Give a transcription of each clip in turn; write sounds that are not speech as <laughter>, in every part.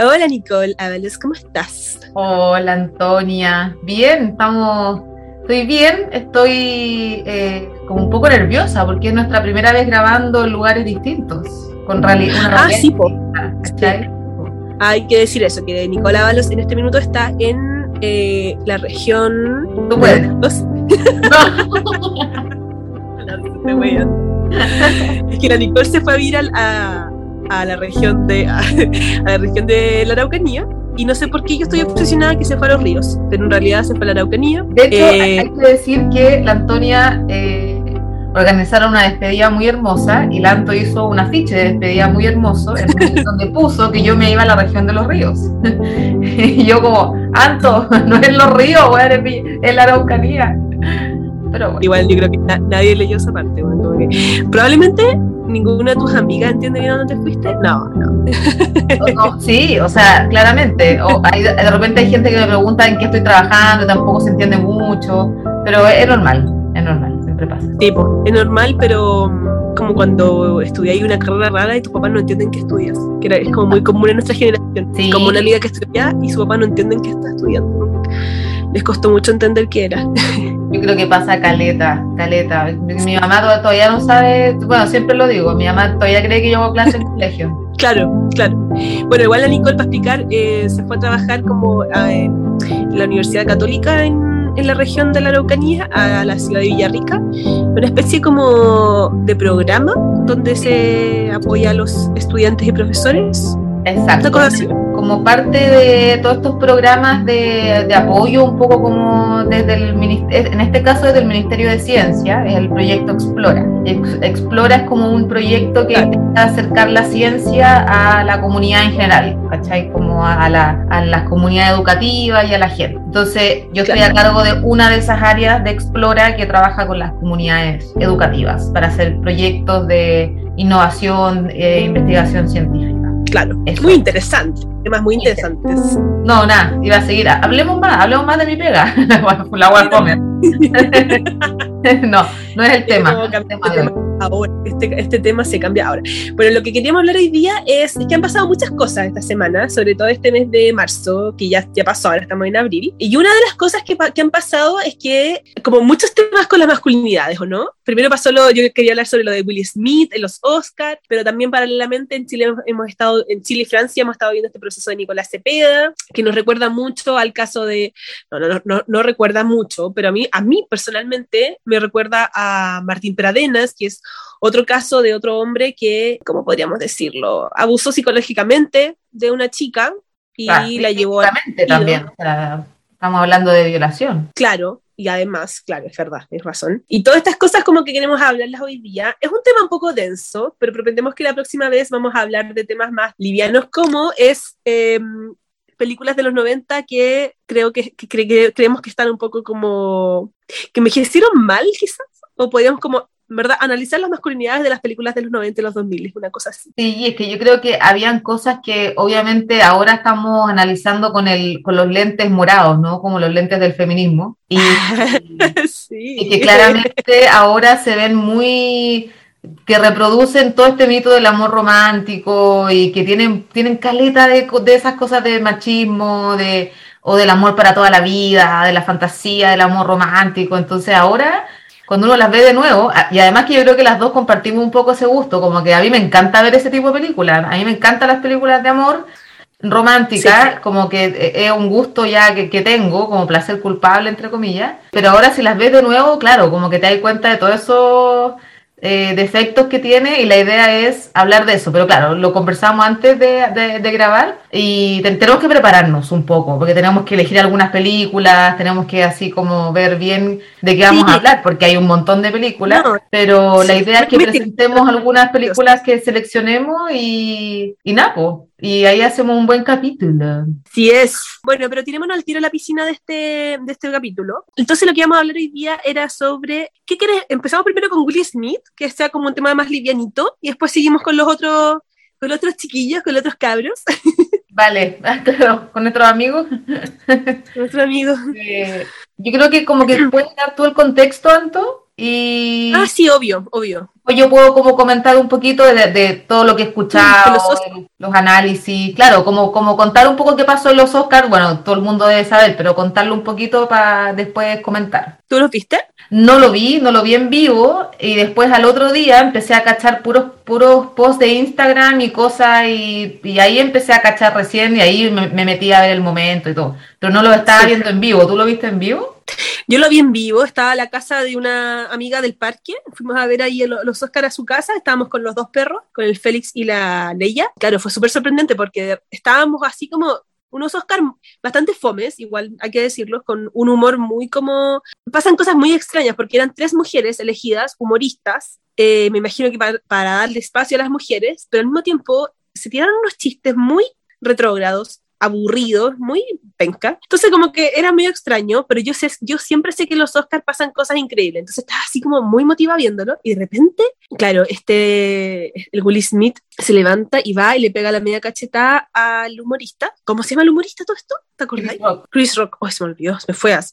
Hola Nicole Ábalos, ¿cómo estás? Hola Antonia, bien, estamos, estoy bien, estoy eh, como un poco nerviosa porque es nuestra primera vez grabando en lugares distintos, con realidad. Ah, sí, po. Hay que decir eso, que Nicole Ábalos en este minuto está en eh, la región... Tú puedes. <laughs> es que la Nicole se fue a viral a a la región de <laughs> a, la región de la Araucanía y no sé por qué yo estoy obsesionada que se fue a los ríos, pero en realidad se fue a la Araucanía. De hecho, eh, hay que decir que la Antonia eh, organizaron una despedida muy hermosa y la Anto hizo un afiche de despedida muy hermoso <laughs> donde puso que yo me iba a la región de los ríos. <laughs> y yo como, Anto, no es los ríos, es la Araucanía. Pero Igual yo creo que nadie leyó esa parte. probablemente ninguna de tus amigas entiende bien dónde te fuiste. <laughs> No, no. sí, o sea, claramente. O de repente hay gente que me pregunta en qué estoy trabajando, tampoco se entiende mucho, pero es normal, es normal, siempre pasa. Sí, es normal, pero mm, como cuando estudiáis una carrera rara y tus papás no entienden qué estudias, que es como muy común en nuestra generación. Como una amiga que estudia y su papá no entienden qué está estudiando. Les costó mucho entender qué era. <laughs> Yo creo que pasa caleta, caleta. Mi, mamá todavía no sabe, bueno, siempre lo digo, mi mamá todavía cree que yo hago clase en colegio. Claro, claro. Bueno, igual la Nicole, para explicar, eh, se fue a trabajar como ah, en la Universidad Católica en, en, la región de la Araucanía, a la ciudad de Villarrica, una especie como de programa donde se apoya a los estudiantes y profesores. Exacto como parte de todos estos programas de, apoyo, un poco como desde el ministerio, en este caso desde el Ministerio de Ciencia, es el proyecto Explora. Explora es como un proyecto que intenta acercar la ciencia a la comunidad en general, ¿cachai? Como a, la, a las comunidades educativas y a la gente. Entonces, yo estoy a cargo de una de esas áreas de Explora que trabaja con las comunidades educativas para hacer proyectos de innovación e investigación científica. Claro, es muy interesante, temas muy interesantes. No, nada, iba a seguir. Hablemos más, hablemos más de mi pega. <laughs> la comer. <laughs> no, no es el tema. ahora, este, este, tema se cambia ahora. Bueno, lo que queríamos hablar hoy día es, que han pasado muchas cosas esta semana, sobre todo este mes de marzo, que ya, ya pasó, ahora estamos en abril. Y una de las cosas que, que han pasado es que, como muchos temas con las masculinidades, ¿o no? Primero pasó lo, yo quería hablar sobre lo de Will Smith en los Oscars, pero también paralelamente en Chile hemos estado, en Chile y Francia hemos estado viendo este proceso de Nicolás Cepeda, que nos recuerda mucho al caso de, no, no, no, no recuerda mucho, pero a mí, a mí personalmente me recuerda a Martín Pradenas, que es otro caso de otro hombre que, ¿cómo podríamos decirlo? Abusó psicológicamente de una chica y ah, la llevó a... también. estamos hablando de violación. Claro, y además, claro, es verdad, es razón. Y todas estas cosas como que queremos hablarlas hoy día, es un tema un poco denso, pero pretendemos que la próxima vez vamos a hablar de temas más livianos como es em, películas de los 90 que creo que, creemos que están un poco como que me hicieron mal quizás, o podríamos como ¿verdad? Analizar las masculinidades de las películas de los 90 y los 2000, es una cosa así. Sí, es que yo creo que habían cosas que obviamente ahora estamos analizando con, el, con los lentes morados, ¿no? Como los lentes del feminismo. Y, <laughs> y que claramente ahora se ven muy que reproducen todo este mito del amor romántico y que tienen, tienen caleta de, de esas cosas de machismo, de, o del amor para toda la vida, de la fantasía, del amor romántico. Entonces ahora, cuando uno las ve de nuevo, y además que yo creo que las dos compartimos un poco ese gusto, como que a mí me encanta ver ese tipo de películas, a mí me encantan las películas de amor románticas, como que es un gusto ya que, que, tengo, como placer culpable, entre comillas, pero ahora si las ves de nuevo, claro, como que te das cuenta de todo eso eh, defectos que tiene y la idea es hablar de eso. Pero claro, lo conversamos antes de, de, grabar y tenemos que prepararnos un poco porque tenemos que elegir algunas películas, tenemos que así como ver bien de qué vamos a hablar porque hay un montón de películas, pero la idea es que presentemos algunas películas que seleccionemos y, y nada, y ahí hacemos un buen capítulo. Sí es. Bueno, pero tirémonos al tiro a la piscina de este, de este capítulo. Entonces lo que íbamos a hablar hoy día era sobre, ¿qué quieres? Empezamos primero con Will Smith, que sea como un tema más livianito, y después seguimos con los otros, con los otros chiquillos, con los otros cabros. <laughs> Vale, <laughs> con nuestros amigos. Nuestros amigos. Eh, yo creo que como que puedes dar todo el contexto, Anto, y... Ah, sí, obvio, obvio. Pues yo puedo como comentar un poquito de, todo lo que he escuchado, los, análisis, claro, como, como contar un poco qué pasó en los Oscars, bueno, todo el mundo debe saber, pero contarlo un poquito para después comentar. ¿Tú los viste? No lo vi, no lo vi en vivo y después al otro día empecé a cachar puros, puros posts de Instagram y cosas y, ahí empecé a cachar recién y ahí me, metí a ver el momento y todo, pero no lo estaba viendo en vivo, ¿tú lo viste en vivo? Yo lo vi en vivo, estaba en la casa de una amiga del parque, fuimos a ver ahí los Oscars a su casa, estábamos con los dos perros, con el Félix y la Leia. Claro, fue súper sorprendente porque estábamos así como unos Oscars bastante fomes, igual hay que decirlo, con un humor muy como... Pasan cosas muy extrañas porque eran tres mujeres elegidas, humoristas, eh, me imagino que para, para darle espacio a las mujeres, pero al mismo tiempo se tiraron unos chistes muy retrógrados, aburrido, muy penca. Entonces como que era medio extraño, pero yo, sé, yo siempre sé que los Oscars pasan cosas increíbles, entonces estaba así como muy motivada viéndolo y de repente, claro, este, el Will Smith se levanta y va y le pega la media cachetada al humorista. ¿Cómo se llama el humorista todo esto? ¿Te acordás? Chris Rock. Chris Rock. Oh, se me olvidó, me fue así.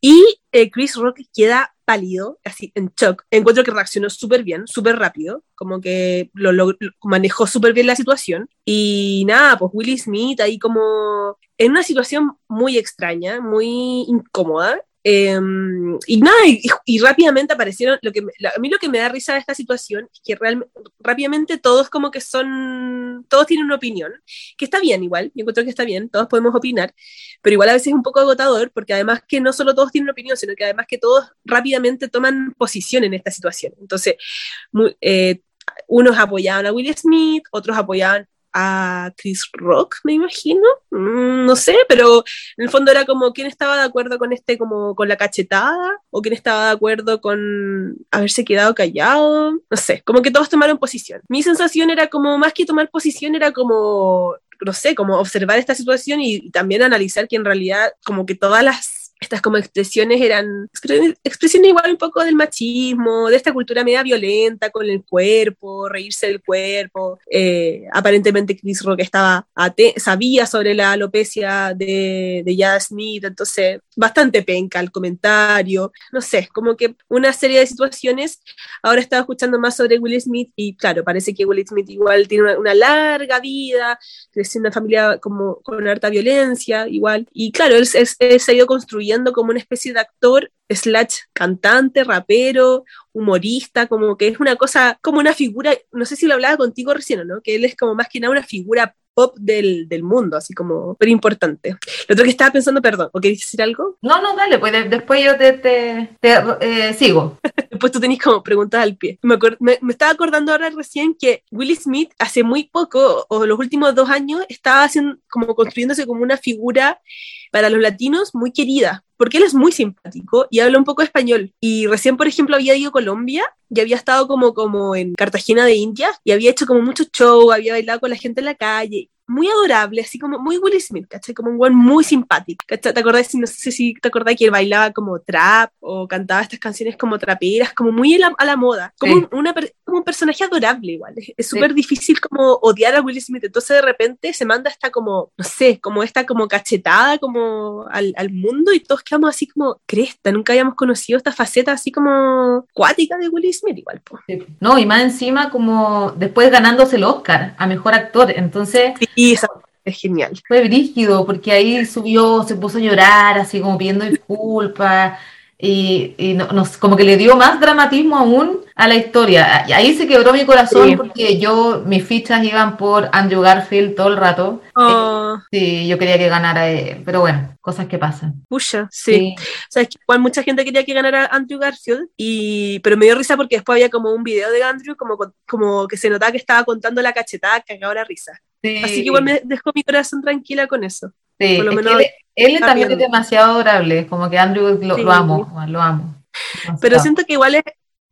Y eh, Chris Rock queda pálido, así en shock. Encuentro que reaccionó súper bien, súper rápido, como que lo, lo manejó súper bien la situación. Y nada, pues Will Smith ahí como en una situación muy extraña, muy incómoda, Em, y nada, y, rápidamente aparecieron, lo que a mí lo que me da risa de esta situación es que realmente, rápidamente todos como que son, todos tienen una opinión, que está bien igual, yo encuentro que está bien, todos podemos opinar, pero igual a veces es un poco agotador, porque además que no solo todos tienen una opinión, sino que además que todos rápidamente toman posición en esta situación. Entonces, eh, unos apoyaban a Will Smith, otros apoyaban a Chris Rock, me imagino, mm, no sé, pero en el fondo era como quién estaba de acuerdo con este, como con la cachetada, o quién estaba de acuerdo con haberse quedado callado, no sé, como que todos tomaron posición. Mi sensación era como, más que tomar posición, era como, no sé, como observar esta situación y también analizar que en realidad como que todas las estas como expresiones eran expresiones, igual un poco del machismo, de esta cultura media violenta con el cuerpo, reírse del cuerpo. Eh, aparentemente Chris Rock estaba sabía sobre la alopecia de, de Jada Smith, entonces bastante penca el comentario, no sé, como que una serie de situaciones. Ahora estaba escuchando más sobre Will Smith y claro, parece que Will Smith igual tiene una, larga vida, creció en una familia como con harta violencia, igual, y claro, él, él se ha ido construyendo como una especie de actor slash cantante, rapero, humorista, como que es una cosa, como una figura, no sé si lo hablaba contigo recién no, que él es como más que nada una figura pop del, del mundo, así como pero importante. Lo otro que estaba pensando, perdón, ¿o querías decir algo? No, no, dale, pues después yo te, te, eh, sigo. <laughs> después tú tenés como preguntas al pie. Me, me, me, estaba acordando ahora recién que Will Smith hace muy poco, o los últimos dos años, estaba haciendo, como construyéndose como una figura para los latinos muy querida, porque él es muy simpático y habla un poco español. Y recién, por ejemplo, había ido a Colombia y había estado como, como en Cartagena de India y había hecho como mucho show, había bailado con la gente en la calle muy adorable, así como muy Will Smith, ¿cachai? Como un buen muy simpático, ¿cachai? ¿Te acordás, no sé si te acordás que él bailaba como trap o cantaba estas canciones como traperas, como muy a la, moda, como, un, una, como un personaje adorable igual, es súper difícil como odiar a Will Smith, entonces de repente se manda esta como, no sé, como esta como cachetada como al, al mundo y todos quedamos así como, cresta, nunca habíamos conocido esta faceta así como cuática de Will Smith igual. No, y más encima como después ganándose el Oscar a Mejor Actor, entonces... Y es genial. Fue brígido, porque ahí subió, se puso a llorar, así como pidiendo disculpas, y, y nos, como que le dio más dramatismo aún a la historia. Y ahí se quebró mi corazón porque yo, mis fichas iban por Andrew Garfield todo el rato. Oh. Sí, yo quería que ganara, pero bueno, cosas que pasan. Pucha, sí. O sea, es que igual mucha gente quería que ganara Andrew Garfield, y, pero me dio risa porque después había como un video de Andrew como, como que se notaba que estaba contando la cachetada que la risa. Así que igual me dejó mi corazón tranquila con eso. Sí, Por lo menos él, también es demasiado adorable, como que Andrew lo, amo, lo amo. Pero siento que igual es,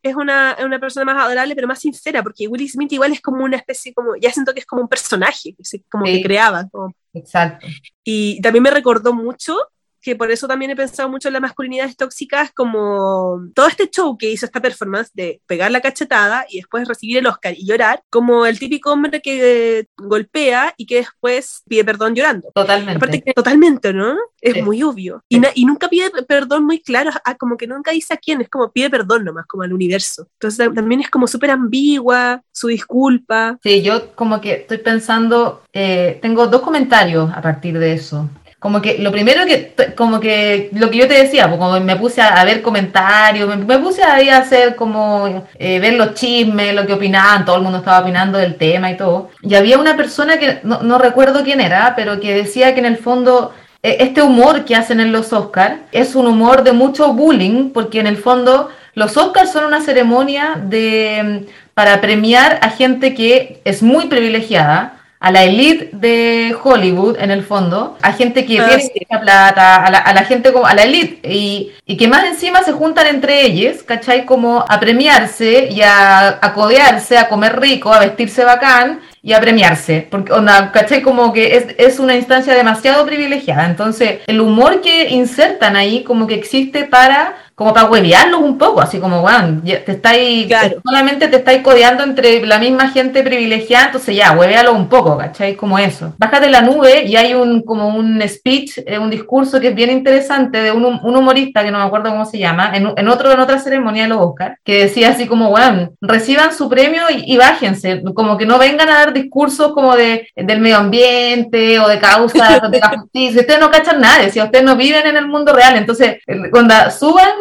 es una, una, persona más adorable, pero más sincera, porque Will Smith igual es como una especie, como ya siento que es como un personaje, como que creaba. Exacto. Y también me recordó mucho que por eso también he pensado mucho en las masculinidades tóxicas, como todo este show que hizo esta performance de pegar la cachetada y después recibir el Oscar y llorar, como el típico hombre que golpea y que después pide perdón llorando. Totalmente. Aparte que totalmente, ¿no? Es muy obvio. Y, y, nunca pide perdón muy claro, ah, como que nunca dice a quién, es como pide perdón nomás, como al universo. Entonces también es como súper ambigua su disculpa. Sí, yo como que estoy pensando, eh, tengo dos comentarios a partir de eso como que lo primero que, como que lo que yo te decía, pues como me puse a, ver comentarios, me, puse ahí a hacer como eh, ver los chismes, lo que opinaban, todo el mundo estaba opinando del tema y todo. Y había una persona que no, no recuerdo quién era, pero que decía que en el fondo e, este humor que hacen en los Oscars es un humor de mucho bullying, porque en el fondo los Oscars son una ceremonia de, para premiar a gente que es muy privilegiada a la elite de Hollywood, en el fondo, a gente que ah, tiene mucha plata, a la, a la, gente como a la elite, y, y, que más encima se juntan entre ellos, ¿cachai? Como a premiarse y a, a codearse, a comer rico, a vestirse bacán y a premiarse, porque, onda, ¿cachai? Como que es, es una instancia demasiado privilegiada. Entonces, el humor que insertan ahí como que existe para como para huevearlos un poco, así como, bueno, te estáis, solamente te estáis codeando entre la misma gente privilegiada, entonces ya, huevealo un poco, ¿cachai? Como eso. Bájate la nube y hay un, como un speech, eh, un discurso que es bien interesante de un, un humorista, que no me acuerdo cómo se llama, en, en, otro, en otra ceremonia de los Oscars, que decía así como, bueno, reciban su premio y, bájense, como que no vengan a dar discursos como de, del medio ambiente o de causas de la justicia, ustedes no cachan nada, si ustedes no viven en el mundo real, entonces, cuando suban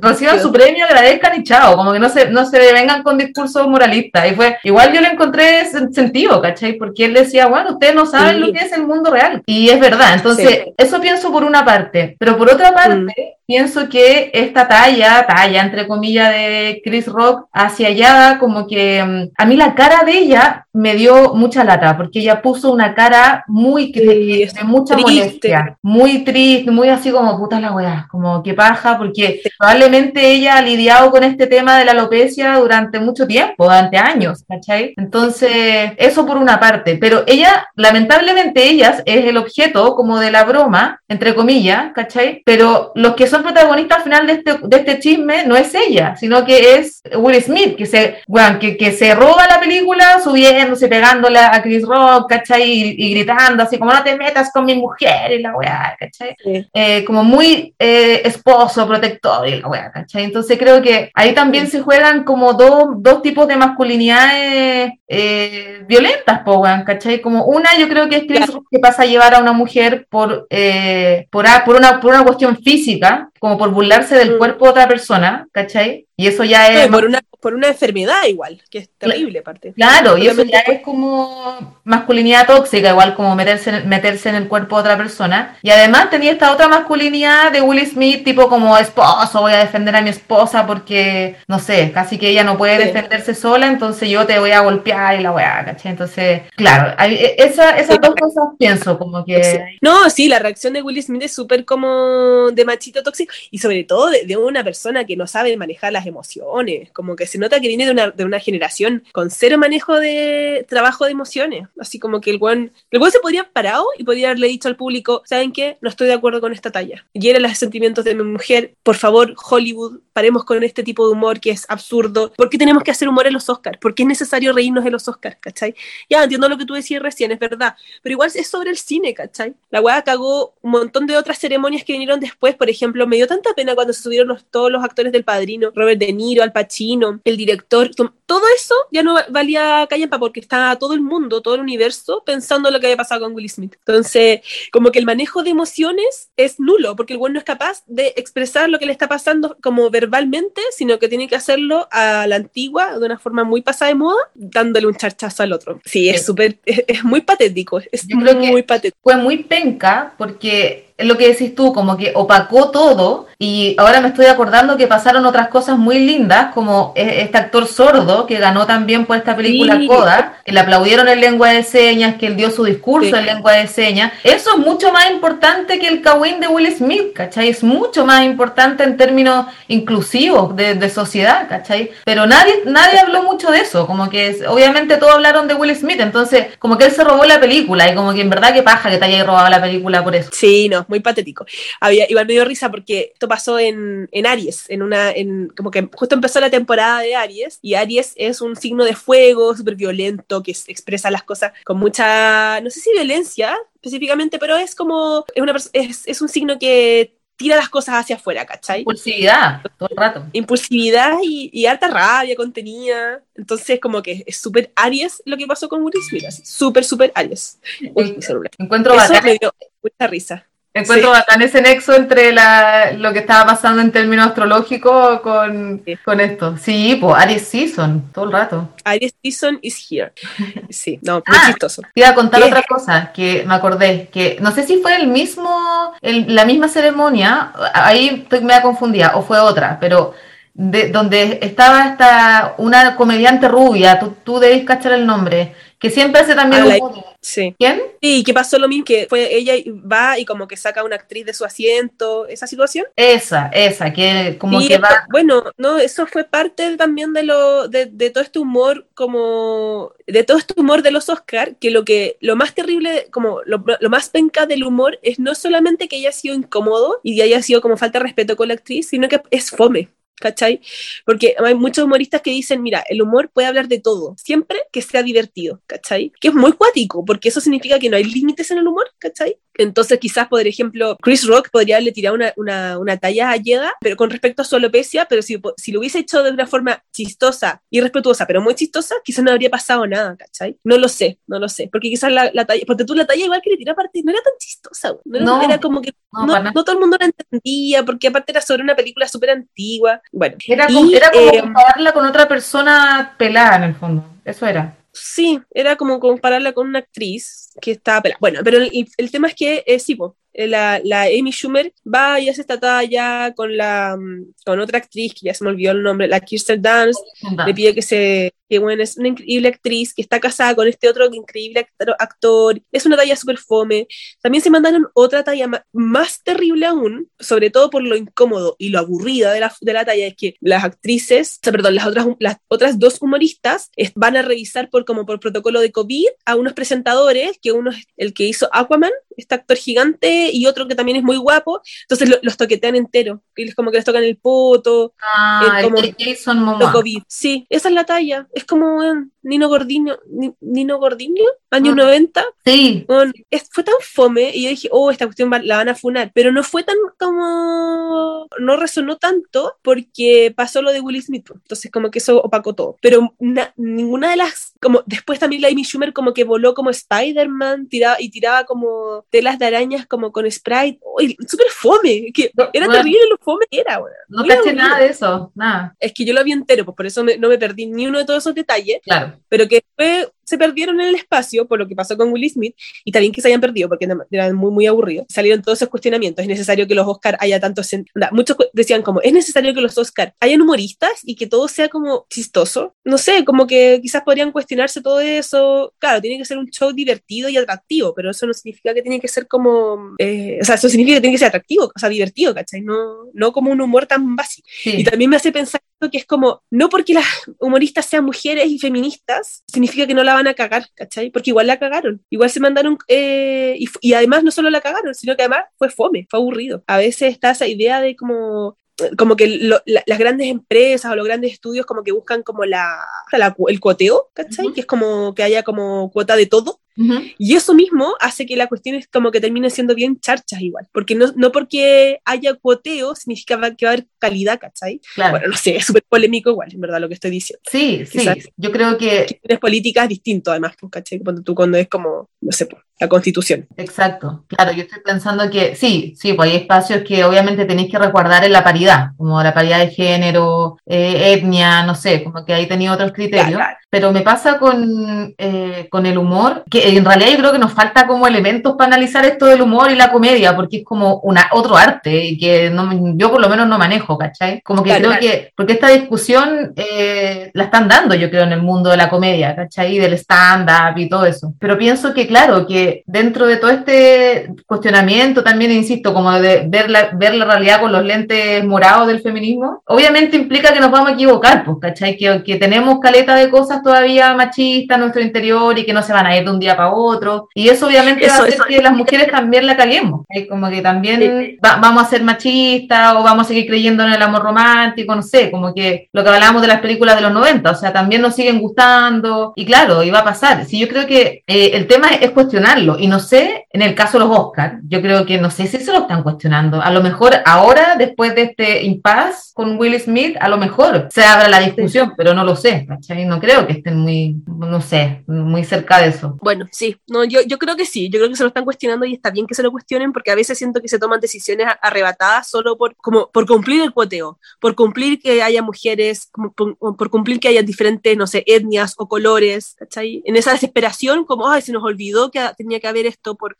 reciban su premio, agradezcan y chao, como que no se, no se vengan con discursos moralistas. Y fue, igual yo le encontré sentido, ¿cachai? Porque él decía, bueno, ustedes no saben lo que es el mundo real. Y es verdad, entonces, eso pienso por una parte, pero por otra parte, mm. pienso que esta talla, talla entre comillas de Chris Rock, hacia allá, como que mm, a mí la cara de ella me dio mucha lata, porque ella puso una cara muy de, mucha molestia, muy triste, muy así como puta la weá, como que paja, porque probablemente ella ha lidiado con este tema de la alopecia durante mucho tiempo, durante años, ¿cachai? Entonces, eso por una parte, pero ella, lamentablemente ella es el objeto como de la broma, entre comillas, ¿cachai? Pero los que son protagonistas al final de este, de este chisme no es ella, sino que es Will Smith, que se, bueno, que, que se roba la película subiéndose, pegándole a Chris Rock, ¿cachai? Y, gritando así como no te metas con mi mujer y la weá, ¿cachai? Eh, como muy eh, esposo, protector entonces creo que ahí también se juegan como dos, dos tipos de masculinidades eh, violentas, po, ¿cachai? Como una yo creo que es que, pasa a llevar a una mujer por, por, por, una, por una cuestión física, como por burlarse del mm. cuerpo de otra persona, ¿cachai? Y eso ya es... por, una, por una enfermedad igual, que es terrible aparte. Claro, y eso ya es como masculinidad tóxica, igual como meterse, meterse en el cuerpo de otra persona. Y además tenía esta otra masculinidad de Will Smith, tipo como esposo, voy a defender a mi esposa porque, no sé, casi que ella no puede defenderse sola, entonces yo te voy a golpear y la weá, ¿cachai? Entonces, claro, e, esa, esas dos cosas pienso, como que... No, sí, la reacción de Will Smith es súper como de machito tóxico y sobre todo de, de una persona que no sabe manejar las emociones, como que se nota que viene de una, de una generación con cero manejo de trabajo de emociones, así como que el buen, el buen se podría haber parado y podría haberle dicho al público, ¿saben qué? No estoy de acuerdo con esta talla. Y eran los sentimientos de mi mujer, por favor, Hollywood, paremos con este tipo de humor que es absurdo. ¿Por qué tenemos que hacer humor en los Oscars? ¿Por qué es necesario reírnos de los Oscars? ¿Cachai? Ya entiendo lo que tú decías recién, es verdad, pero igual es sobre el cine, ¿cachai? La weá cagó un montón de otras ceremonias que vinieron después, por ejemplo, me dio tanta pena cuando se subieron los, todos los actores del Padrino, Robert De Niro, Al Pacino, el director, todo eso ya no valía callampa porque estaba todo el mundo, todo el universo pensando lo que había pasado con Will Smith. Entonces, como que el manejo de emociones es nulo porque el güey no es capaz de expresar lo que le está pasando como verbalmente, sino que tiene que hacerlo a la antigua, de una forma muy pasada de moda, dándole un charchazo al otro. Sí, es súper, es, muy patético, es muy patético. Fue muy penca porque es lo que decís tú, como que opacó todo y ahora me estoy acordando que pasaron otras cosas muy lindas, como e, este actor sordo que ganó también por esta película Coda, que le aplaudieron en lengua de señas, que él dio su discurso en lengua de señas. Eso es mucho más importante que el Kawin de Will Smith, ¿cachai? Es mucho más importante en términos inclusivos de, de sociedad, ¿cachai? Pero nadie, nadie habló mucho de eso, como que obviamente todos hablaron de Will Smith, entonces como que él se robó la película y como que en verdad que paja que te haya robado la película por eso. Sí, no, no, muy patético. Había, igual me dio risa porque esto pasó en, en Aries, en una, en, como que justo empezó la temporada de Aries, y Aries es un signo de fuego, súper violento, que expresa las cosas con mucha, no sé si violencia específicamente, pero es como, es, una, es, es un signo que tira las cosas hacia afuera, ¿cachai? Impulsividad, todo el rato. Impulsividad y, y alta rabia contenida. Entonces, como que es súper Aries lo que pasó con Will Smith, súper, súper Aries. Uy, mi celular. Encuentro Eso me dio mucha risa. Encuentro bacán ese nexo entre la, lo que estaba pasando en términos astrológicos con, con esto. Sí, pues Aries Season, todo el rato. Aries Season is here. <laughs> Sí, no, muy ah, chistoso. Te iba a contar otra cosa que me acordé, que no sé si fue el mismo, el, la misma ceremonia, ahí estoy media confundida, o fue otra, pero de, donde estaba esta, una comediante rubia, tú, tú debes cachar el nombre, que siempre hace también ah, un... Sí. ¿Quién? Sí, que pasó lo mismo, que fue ella va y como que saca a una actriz de su asiento, esa situación. Esa, esa, que como que va... Bueno, no, eso fue parte también de lo, de, de, todo este humor, como, de todo este humor de los Oscar, que lo que, lo más terrible, como lo, lo más penca del humor es no solamente que haya sido incómodo y haya sido como falta de respeto con la actriz, sino que es fome. ¿Cachai? Porque hay muchos humoristas que dicen, mira, el humor puede hablar de todo, siempre que sea divertido, ¿cachai? Que es muy cuático, porque eso significa que no hay límites en el humor, ¿cachai? Entonces quizás, por ejemplo, Chris Rock podría haberle tirado una, una, una talla a Yeda, pero con respecto a su alopecia, pero si, si lo hubiese hecho de una forma chistosa y respetuosa, pero muy chistosa, quizás no habría pasado nada, ¿cachai? No lo sé, no lo sé, porque quizás la, la talla, porque tú la talla igual que le tiró aparte, no era tan chistosa, no, era como que no, no, todo el mundo la entendía, porque aparte era sobre una película súper antigua, bueno. Era, como, era como eh, compararla con otra persona pelada en el fondo, eso era. Sí, era como compararla con una actriz que estaba. Bueno, pero el, el tema es que, eh, sí, la, la, Amy Schumer va y hace esta talla con, la, mm, con otra actriz, que ya se me olvidó el nombre, la Kirsten Dunst, le pide que se que bueno, es una increíble actriz que está casada con este otro increíble actor, es una talla súper fome. También se mandaron otra talla más terrible aún, sobre todo por lo incómodo y lo aburrida de la, de la talla, es que las actrices, o sea, perdón, las otras, las otras dos humoristas van a revisar por como por protocolo de COVID a unos presentadores, que uno es el que hizo Aquaman, este actor gigante, y otro que también es muy guapo, entonces los toquetean entero, y es como que les tocan el poto, ah, el, como, el COVID. Sí, esa es la talla es como Nino Gordinio, Nino Gordinio, años 90. Ah. Sí. fue tan fome y yo dije, oh, esta cuestión la van a funar, pero no fue tan como, no resonó tanto porque pasó lo de Will Smith, entonces como que eso opacó todo, pero ninguna de las, como después también la Amy Schumer como que voló como Spider-Man tiraba, y tiraba como telas de arañas como con Sprite, oh, súper fome, que era terrible lo fome que era. no caché nada de eso, nada. Es que yo lo vi entero, pues por eso no me perdí ni uno de todos esos detalles, claro. pero que fue se perdieron en el espacio por lo que pasó con Will Smith y también que se hayan perdido porque eran muy muy aburridos. Salieron todos esos cuestionamientos. Es necesario que los Oscar haya tantos... Muchos decían como, es necesario que los Oscar hayan humoristas y que todo sea como chistoso. No sé, como que quizás podrían cuestionarse todo eso. Claro, tiene que ser un show divertido y atractivo, pero eso no significa que tiene que ser como... Eh, o sea, eso significa que tiene que ser atractivo, o sea, divertido, ¿cachai? No, no como un humor tan básico. Y también me hace pensar que es como, no porque las humoristas sean mujeres y feministas, significa que no la van a cagar, ¿cachai? Porque igual la cagaron, igual se mandaron, eh, y, además no solo la cagaron, sino que además fue fome, fue aburrido. A veces está esa idea de como como que las grandes empresas o los grandes estudios como que buscan como la, el cuoteo, ¿cachai? Que es como que haya como cuota de todo. Y eso mismo hace que la cuestión es como que termine siendo bien charchas igual, porque no, no porque haya cuoteo significa que va a haber calidad, ¿cachai? Bueno, no sé, es súper polémico igual, en verdad, lo que estoy diciendo. Sí, sí, yo creo que... Tienes políticas distinto además, pues, ¿cachai? Cuando tú cuando es como, no sé, pues, la constitución. Exacto, claro, yo estoy pensando que sí, sí, pues hay espacios que obviamente tenéis que resguardar en la paridad, como la paridad de género, eh, etnia, no sé, como que ahí tenía otros criterios, pero me pasa con, eh, con el humor, que en realidad yo creo que nos falta como elementos para analizar esto del humor y la comedia, porque es como una, otro arte que yo por lo menos no manejo, ¿cachai? Como que creo que, porque esta discusión eh, la están dando, yo creo, en el mundo de la comedia, ¿cachai? Del stand-up y todo eso. Pero pienso que, claro, que dentro de todo este cuestionamiento también, insisto, como de ver la, ver la realidad con los lentes morados del feminismo, obviamente implica que nos vamos a equivocar, pues, ¿cachai? Que, que tenemos caleta de cosas todavía machistas en nuestro interior y que no se van a ir de un día día para otro. Y eso obviamente va a hacer que las mujeres también la caguemos. ¿eh? Como que también vamos a ser machistas o vamos a seguir creyendo en el amor romántico, no sé, como que lo que hablábamos de las películas de los 90, o sea, también nos siguen gustando. Y claro, iba a pasar. Si yo creo que eh, el tema es cuestionarlo. Y no sé, en el caso de los Oscars, yo creo que no sé si se lo están cuestionando. A lo mejor ahora, después de este impasse con Will Smith, a lo mejor se abra la discusión, pero no lo sé, ¿cachai? No creo que estén muy, no sé, muy cerca de eso. Bueno, sí, no, yo, yo creo que sí, yo creo que se lo están cuestionando y está bien que se lo cuestionen porque a veces siento que se toman decisiones arrebatadas solo por, como, por cumplir el cuoteo, por cumplir que haya mujeres, por, cumplir que haya diferentes, no sé, etnias o colores, ¿cachai? En esa desesperación, como, ay, se nos olvidó que tenía que haber esto por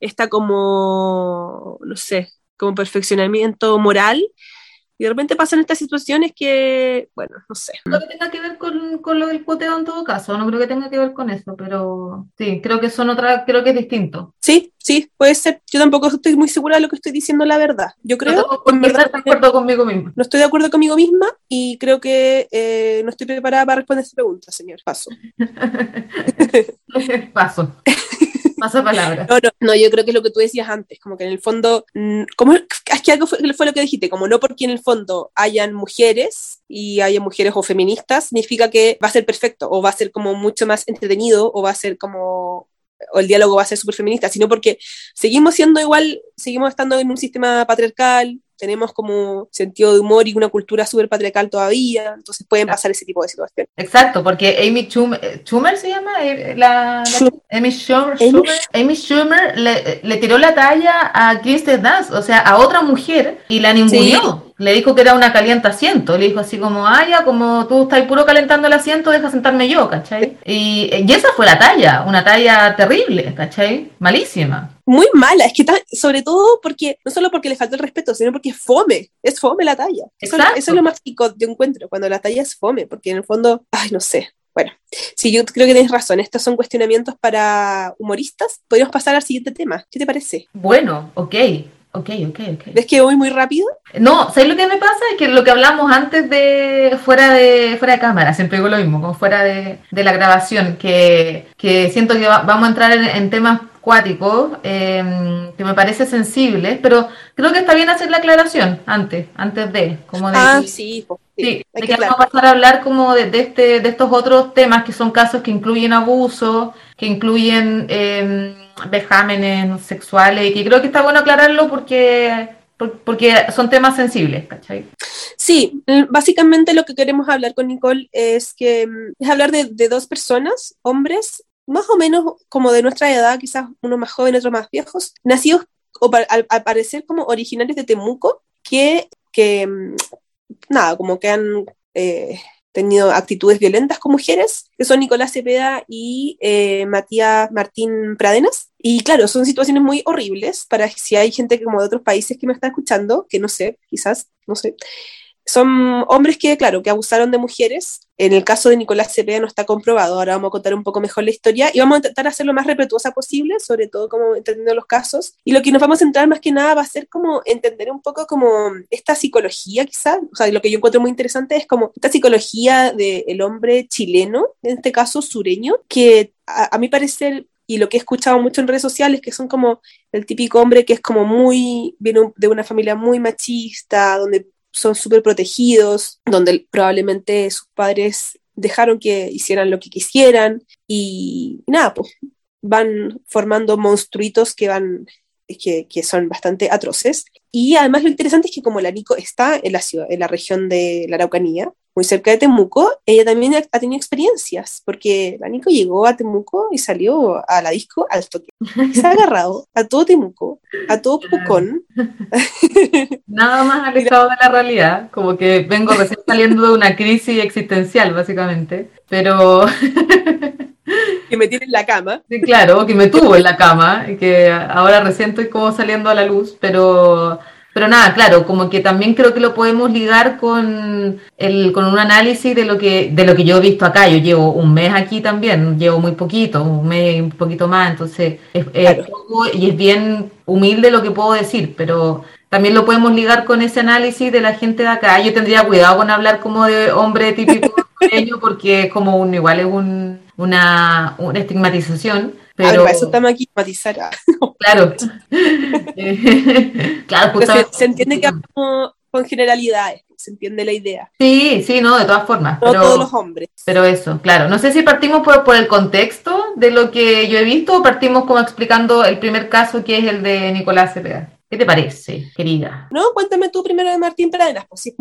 esta como, no sé, como perfeccionamiento moral y de repente pasan estas situaciones que, bueno, no sé. No creo que tenga que ver con, con, lo del poteo en todo caso, no creo que tenga que ver con eso, pero sí, creo que son otra, creo que es distinto. Sí, sí, puede ser. Yo tampoco estoy muy segura de lo que estoy diciendo, la verdad. Yo creo no en verdad, de acuerdo conmigo misma. No estoy de acuerdo conmigo misma y creo que eh, no estoy preparada para responder esta pregunta, señor. Paso. <laughs> Paso. <laughs> No, no, yo creo que es lo que tú decías antes, como que en el fondo, mm, como, es que algo fue, fue, lo que dijiste, como no porque en el fondo hayan mujeres y haya mujeres o feministas, significa que va a ser perfecto o va a ser como mucho más entretenido o va a ser como o el diálogo va a ser súper feminista, sino porque seguimos siendo igual, seguimos estando en un sistema patriarcal, tenemos como sentido de humor y una cultura súper patriarcal todavía, entonces pueden pasar ese tipo de situaciones. Exacto, porque Amy Schumer, se llama, eh, la, Amy, Schumer, Amy, Schumer. Le, le, tiró la talla a Kristen Dance, o sea, a otra mujer y la ninguneó le dijo que era una calienta asiento, le dijo así como, ah, ya, como tú estás puro calentando el asiento, deja sentarme yo, ¿cachai? Y, y esa fue la talla, una talla terrible, ¿cachai? Malísima. Muy mala, es que sobre todo porque, no solo porque le falta el respeto, sino porque es fome, es fome la talla. Eso, eso es lo más chico de encuentro, cuando la talla es fome, porque en el fondo, ay, no sé, bueno, sí, yo creo que tienes razón. Estos son cuestionamientos para humoristas. Podríamos pasar al siguiente tema. ¿Qué te parece? Bueno, ok. Ok, ok, ok. ¿Ves que voy muy rápido? No, ¿sabes lo que me pasa? Es que lo que hablamos antes de fuera de fuera de cámara, siempre digo lo mismo, como fuera de, de la grabación, que, que siento que vamos a entrar en, temas cuáticos em, que me parece sensibles, pero creo que está bien hacer la aclaración antes, antes de, como de... Ah, sí, sí, de que vamos a pasar a hablar como de, de, este, de estos otros temas que son casos que incluyen abuso, que incluyen... Eh, vejámenes sexuales, y que creo que está bueno aclararlo porque, porque son temas sensibles, ¿cachai? Sí, básicamente lo que queremos hablar con Nicole es que mm, es hablar de, dos personas, hombres, más o menos como de nuestra edad, quizás uno más joven, otro más viejos, nacidos o al, parecer como originarios de Temuco, que, que mm, nada, como que han eh, tenido actitudes violentas con mujeres, que son Nicolás Cepeda y eh, Matías Martín Pradenas. Y claro, son situaciones muy horribles para si hay gente como de otros países que me está escuchando, que no sé, quizás, no sé, son hombres que, claro, que abusaron de mujeres. En el caso de Nicolás Cepeda no está comprobado. Ahora vamos a contar un poco mejor la historia y vamos a intentar hacerlo lo más respetuosa posible, sobre todo como entendiendo los casos. Y lo que nos vamos a centrar más que nada va a ser como entender un poco como esta psicología, quizás. O sea, lo que yo encuentro muy interesante es como esta psicología del hombre chileno, en este caso sureño, que a, a mi parecer y lo que he escuchado mucho en redes sociales, que son como el típico hombre que es como muy, viene de una familia muy machista, donde son súper protegidos, donde probablemente sus padres dejaron que hicieran lo que quisieran y, nada, pues van formando monstruitos que van que, que, son bastante atroces. Y además lo interesante es que como la Nico está en la ciudad, en la región de la Araucanía, muy cerca de Temuco, ella también ha tenido experiencias, porque la Nico llegó a Temuco y salió a la disco al toque. Se ha agarrado a todo Temuco, a todo Pucón. <laughs> Nada más alejado de la realidad, como que vengo recién saliendo de una crisis existencial, básicamente, pero... <laughs> que me tiene en la cama. Sí, claro, que me tuvo en la cama, y que ahora recién estoy como saliendo a la luz, pero pero nada, claro, como que también creo que lo podemos ligar con, el, con un análisis de lo, que, de lo que yo he visto acá. Yo llevo un mes aquí también, llevo muy poquito, un mes y un poquito más, entonces es, poco y es bien humilde lo que puedo decir, pero también lo podemos ligar con ese análisis de la gente de acá. Yo tendría cuidado con hablar como de hombre típico <laughs> porque es como un, igual es un, una, una estigmatización Pero eso estamos aquí matizar. <laughs> Claro. <laughs> <laughs> claro, pues, se, se, entiende que como con generalidades, se entiende la idea. Sí, sí, no, de todas formas. No todos los hombres. Pero eso, claro. No sé si partimos por, por, el contexto de lo que yo he visto o partimos como explicando el primer caso que es el de Nicolás Cepeda. ¿Qué te parece, querida? No, cuéntame tú primero de Martín Pradenas. Pues,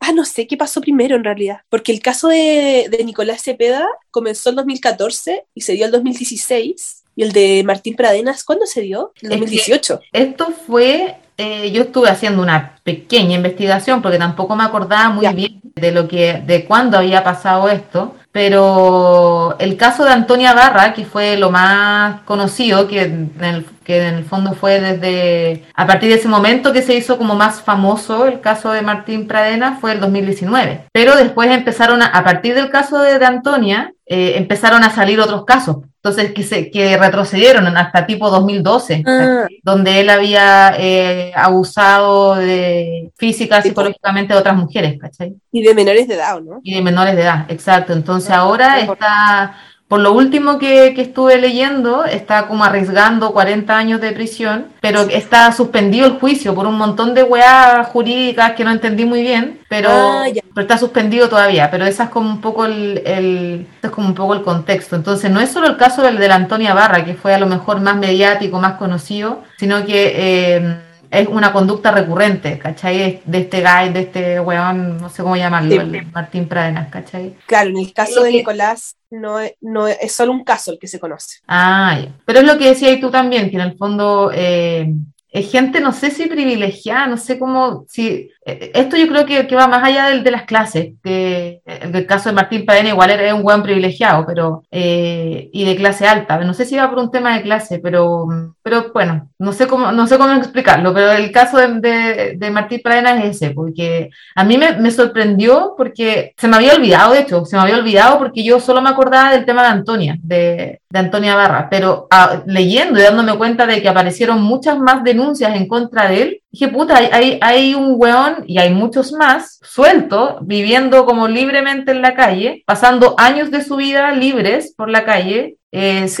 ah, no sé qué pasó primero en realidad. Porque el caso de, de Nicolás Cepeda comenzó en 2014 y se dio el 2016. ¿Y el de Martín Pradenas cuándo se dio? En 2018. esto fue eh, yo estuve haciendo una pequeña investigación porque tampoco me acordaba muy bien de lo que, de cuándo había pasado esto, pero el caso de Antonia Barra, que fue lo más conocido, que en el, que en el fondo fue desde, a partir de ese momento que se hizo como más famoso el caso de Martín Pradena, fue el 2019. Pero después empezaron, a, a partir del caso de, Antonia, eh, empezaron a salir otros casos. Entonces, que, se, que retrocedieron hasta tipo 2012, ah. donde él había eh, abusado de física, psicológicamente de otras mujeres, ¿cachai? Y de menores de edad, ¿no? Y de menores de edad, exacto. Entonces, ah, ahora está por lo último que, estuve leyendo, está como arriesgando 40 años de prisión, pero está suspendido el juicio por un montón de weas jurídicas que no entendí muy bien, pero, ah, pero está suspendido todavía. Pero esa es como un poco el, es como un poco el contexto. Entonces, no es solo el caso del de la Antonia Barra, que fue a lo mejor más mediático, más conocido, sino que... Eh, es una conducta recurrente, ¿cachai? De este guy, de este weón, no sé cómo llamarlo, Martín Pradenas, ¿cachai? Claro, en el caso de Nicolás no, no es solo un caso el que se conoce. Ah, ya. Pero es lo que decías tú también, que en el fondo eh, es gente, no sé si privilegiada, no sé cómo, si esto yo creo que, va más allá del, de las clases, que el caso de Martín Padena igual era un buen privilegiado, pero eh, y de clase alta, no sé si iba por un tema de clase, pero, pero bueno, no sé cómo, no sé cómo explicarlo, pero el caso de, de, Martín Padena es ese, porque a mí me, me, sorprendió porque se me había olvidado, de hecho, se me había olvidado porque yo solo me acordaba del tema de Antonia, de, de Antonia Barra, pero ah, leyendo y dándome cuenta de que aparecieron muchas más denuncias en contra de él, dije, puta, hay, hay, un weón y hay muchos más sueltos, viviendo como libremente en la calle, pasando años de su vida libres por la calle,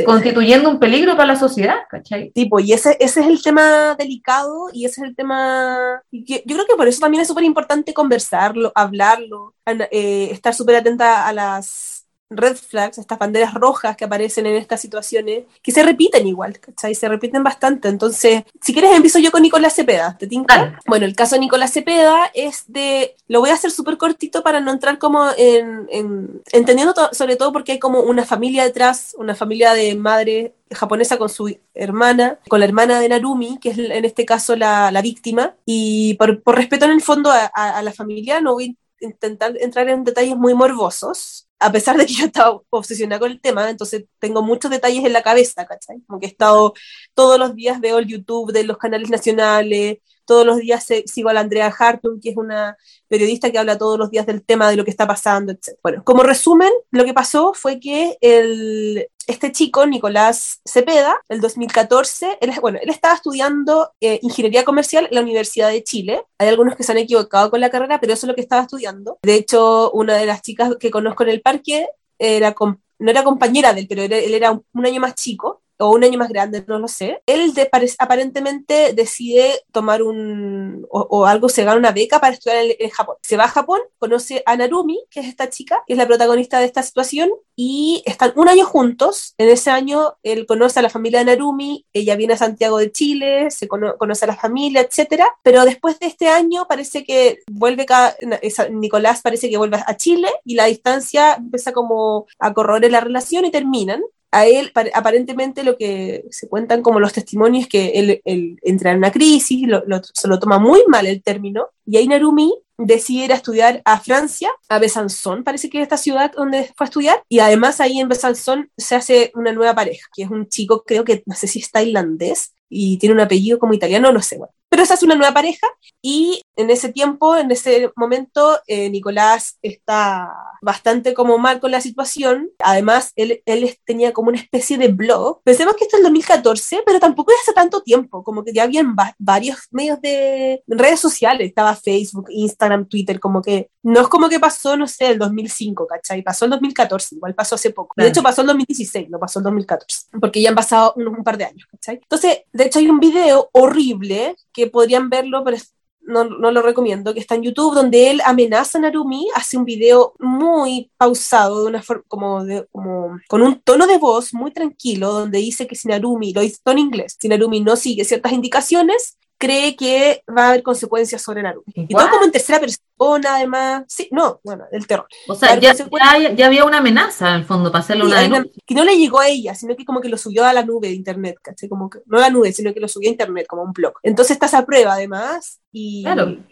constituyendo un peligro para la sociedad, ¿cachai? Tipo, y ese, ese es el tema delicado y ese es el tema... yo creo que por eso también es súper importante conversarlo, hablarlo, eh, estar súper atenta a las red flags, estas banderas rojas que aparecen en estas situaciones, que se repiten igual, ¿cachai? Se repiten bastante. Entonces, si quieres, empiezo yo con Nicolás Cepeda. ¿Te tinca? Bueno, el caso de Nicolás Cepeda es de. Lo voy a hacer súper cortito para no entrar como en. entendiendo sobre todo porque hay como una familia detrás, una familia de madre japonesa con su hermana, con la hermana de Narumi, que es en este caso la, la víctima, y por, por, respeto en el fondo a, a la familia, no voy a intentar entrar en detalles muy morbosos, a pesar de que yo estaba obsesionada con el tema, entonces tengo muchos detalles en la cabeza, ¿cachai? Como que he estado todos los días, veo el YouTube de los canales nacionales, todos los días sigo a la Andrea Hartung, que es una periodista que habla todos los días del tema de lo que está pasando, etc. Bueno, como resumen, lo que pasó fue que este chico, Nicolás Cepeda, el 2014, él, bueno, él estaba estudiando eh, ingeniería comercial en la Universidad de Chile. Hay algunos que se han equivocado con la carrera, pero eso es lo que estaba estudiando. De hecho, una de las chicas que conozco en el parque era no era compañera de él, pero él, era un año más chico o un año más grande, no lo sé, él aparentemente decide tomar un, o, algo, se gana una beca para estudiar en, Japón. Se va a Japón, conoce a Narumi, que es esta chica, que es la protagonista de esta situación, y están un año juntos. En ese año él conoce a la familia de Narumi, ella viene a Santiago de Chile, se conoce a la familia, etcétera, pero después de este año parece que vuelve, Nicolás parece que vuelve a Chile y la distancia empieza como a corroer la relación y terminan a él aparentemente lo que se cuentan como los testimonios es que él, entra en una crisis, se lo toma muy mal el término, y ahí Narumi decide ir a estudiar a Francia, a Besançon, parece que es esta ciudad donde fue a estudiar, y además ahí en Besançon se hace una nueva pareja, que es un chico, creo que, no sé si es tailandés, y tiene un apellido como italiano, no sé, bueno. Pero esa es una nueva pareja y en ese tiempo, en ese momento, eh, Nicolás está bastante como mal con la situación. Además, él, él tenía como una especie de blog. Pensemos que esto es el 2014, pero tampoco es hace tanto tiempo, como que ya habían varios medios de redes sociales. Estaba Facebook, Instagram, Twitter, como que no es como que pasó, no sé, el 2005, ¿cachai? Pasó el 2014, igual pasó hace poco. De hecho, pasó el 2016, no pasó el 2014, porque ya han pasado un, un par de años, ¿cachai? Entonces, de hecho, hay un video horrible que podrían verlo, pero no, no, lo recomiendo, que está en YouTube, donde él amenaza a Narumi, hace un video muy pausado, de una forma, como, de, como con un tono de voz muy tranquilo, donde dice que si Narumi, lo hizo en inglés, si Narumi no sigue ciertas indicaciones, cree que va a haber consecuencias sobre Naruto. Y todo como en tercera persona, además. Sí, no, bueno, el terror. O sea, ya, ya, había una amenaza, en el fondo, para hacerlo una, Que no le llegó a ella, sino que como que lo subió a la nube de internet, ¿cachai? Como que, no a la nube, sino que lo subió a internet, como un blog. Entonces está esa prueba, además, y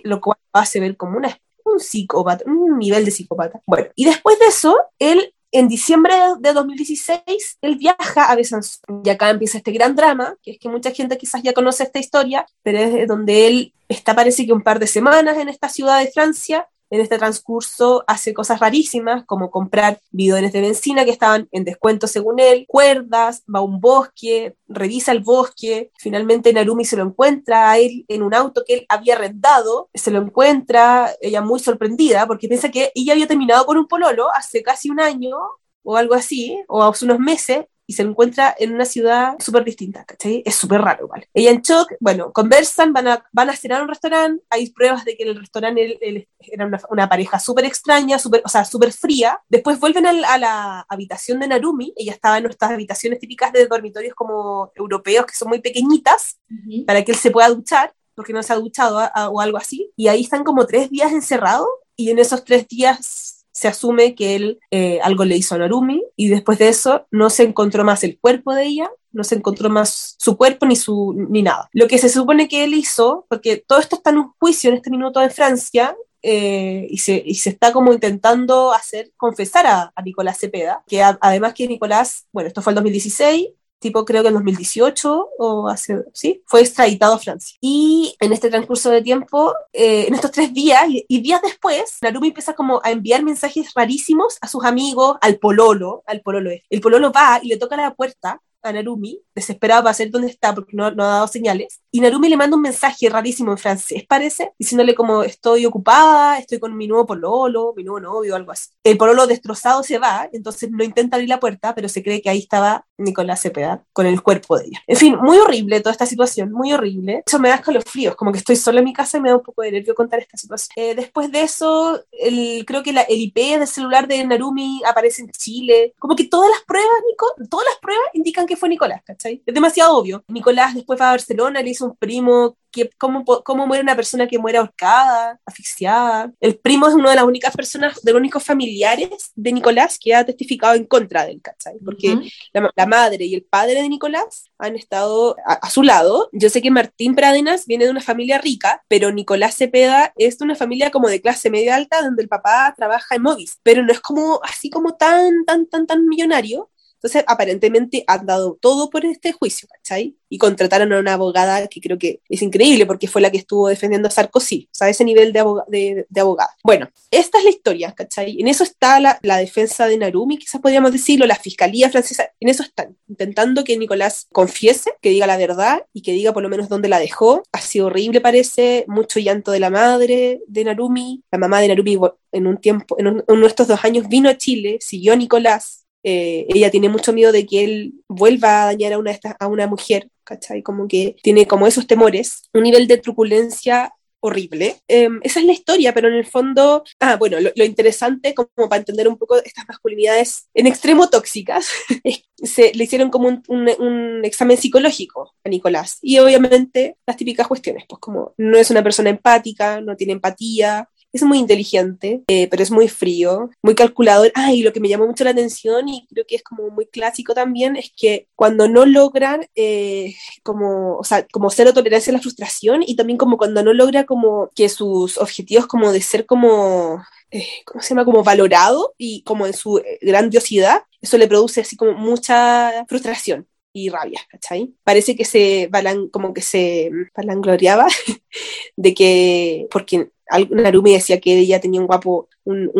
lo cual hace ver como una un psicópata, un nivel de psicópata. Bueno, y después de eso, él en diciembre de 2016, él viaja a Besançon. Y acá empieza este gran drama, que es que mucha gente quizás ya conoce esta historia, pero es donde él está parece que un par de semanas en esta ciudad de Francia en este transcurso hace cosas rarísimas, como comprar bidones de benzina que estaban en descuento según él, cuerdas, va a un bosque, revisa el bosque, finalmente Narumi se lo encuentra a él en un auto que él había arrendado, se lo encuentra, ella muy sorprendida, porque piensa que ella había terminado con un pololo hace casi un año o algo así, o hace unos meses, y se encuentra en una ciudad súper distinta, ¿cachai? Es súper raro, ¿vale? Ella en shock, bueno, conversan, van a, van a cenar a un restaurante, hay pruebas de que en el restaurante él, era una, una, pareja súper extraña, super, o sea, súper fría. Después vuelven a, a, la habitación de Narumi, ella estaba en nuestras habitaciones típicas de dormitorios como europeos, que son muy pequeñitas, para que él se pueda duchar, porque no se ha duchado o algo así, y ahí están como tres días encerrados, y en esos tres días se asume que él eh, algo le hizo a Narumi y después de eso no se encontró más el cuerpo de ella, no se encontró más su cuerpo ni, su, ni nada. Lo que se supone que él hizo, porque todo esto está en un juicio en este minuto en Francia, eh, y, se, y, se, está como intentando hacer confesar a, a Nicolás Cepeda, que además que Nicolás, bueno, esto fue el 2016, tipo creo que en 2018 o hace, sí, fue extraditado a Francia. Y en este transcurso de tiempo, eh, en estos tres días y, días después, Narumi empieza como a enviar mensajes rarísimos a sus amigos, al pololo, al pololo. El pololo va y le toca la puerta a Narumi, desesperado para saber dónde está porque no, no, ha dado señales. Y Narumi le manda un mensaje rarísimo en francés, parece, diciéndole como estoy ocupada, estoy con mi nuevo pololo, mi nuevo novio, algo así. El pololo destrozado se va, entonces no intenta abrir la puerta, pero se cree que ahí estaba Nicolás Cepeda con el cuerpo de ella. En fin, muy horrible toda esta situación, muy horrible. Eso me da fríos como que estoy sola en mi casa y me da un poco de nervio contar esta situación. Eh, después de eso, el, creo que la, el IP del celular de Narumi aparece en Chile. Como que todas las pruebas, Nico, todas las pruebas indican que fue Nicolás, ¿cachai? Es demasiado obvio. Nicolás después va a Barcelona, le hizo un primo que, cómo, cómo muere una persona que muere ahorcada, asfixiada. El primo es una de las únicas personas, de los únicos familiares de Nicolás que ha testificado en contra del, ¿cachai? Porque la, madre y el padre de Nicolás han estado a, su lado. Yo sé que Martín Pradenas viene de una familia rica, pero Nicolás Cepeda es de una familia como de clase media alta, donde el papá trabaja en Movis, pero no es como así como tan, tan, tan, tan millonario. Entonces, aparentemente han dado todo por este juicio, ¿cachai? Y contrataron a una abogada que creo que es increíble porque fue la que estuvo defendiendo a Sarkozy, o sea, ese nivel de, de, abogada. Bueno, esta es la historia, ¿cachai? En eso está la, defensa de Narumi, quizás podríamos decirlo, la fiscalía francesa, en eso están, intentando que Nicolás confiese, que diga la verdad y que diga por lo menos dónde la dejó. Ha sido horrible, parece, mucho llanto de la madre de Narumi, la mamá de Narumi en un tiempo, en, uno de estos dos años vino a Chile, siguió a Nicolás, eh, ella tiene mucho miedo de que él vuelva a dañar a una, a una mujer, ¿cachai? Como que tiene como esos temores, un nivel de truculencia horrible. Em, esa es la historia, pero en el fondo, ah, bueno, lo, interesante como para entender un poco estas masculinidades en extremo tóxicas, <laughs> se le hicieron como un, un, un, examen psicológico a Nicolás y obviamente las típicas cuestiones, pues como no es una persona empática, no tiene empatía, es muy inteligente, eh, pero es muy frío, muy calculador. Ah, lo que me llamó mucho la atención y creo que es como muy clásico también es que cuando no logran eh, como, o sea, como cero tolerancia a la frustración y también como cuando no logra como que sus objetivos como de ser como eh, ¿cómo se llama? Como valorado y como en su grandiosidad, eso le produce así como mucha frustración y rabia, ¿cachai? Parece que se balan, como que se balangloriaba <laughs> de que, porque Narumi decía que ella tenía un guapo, un,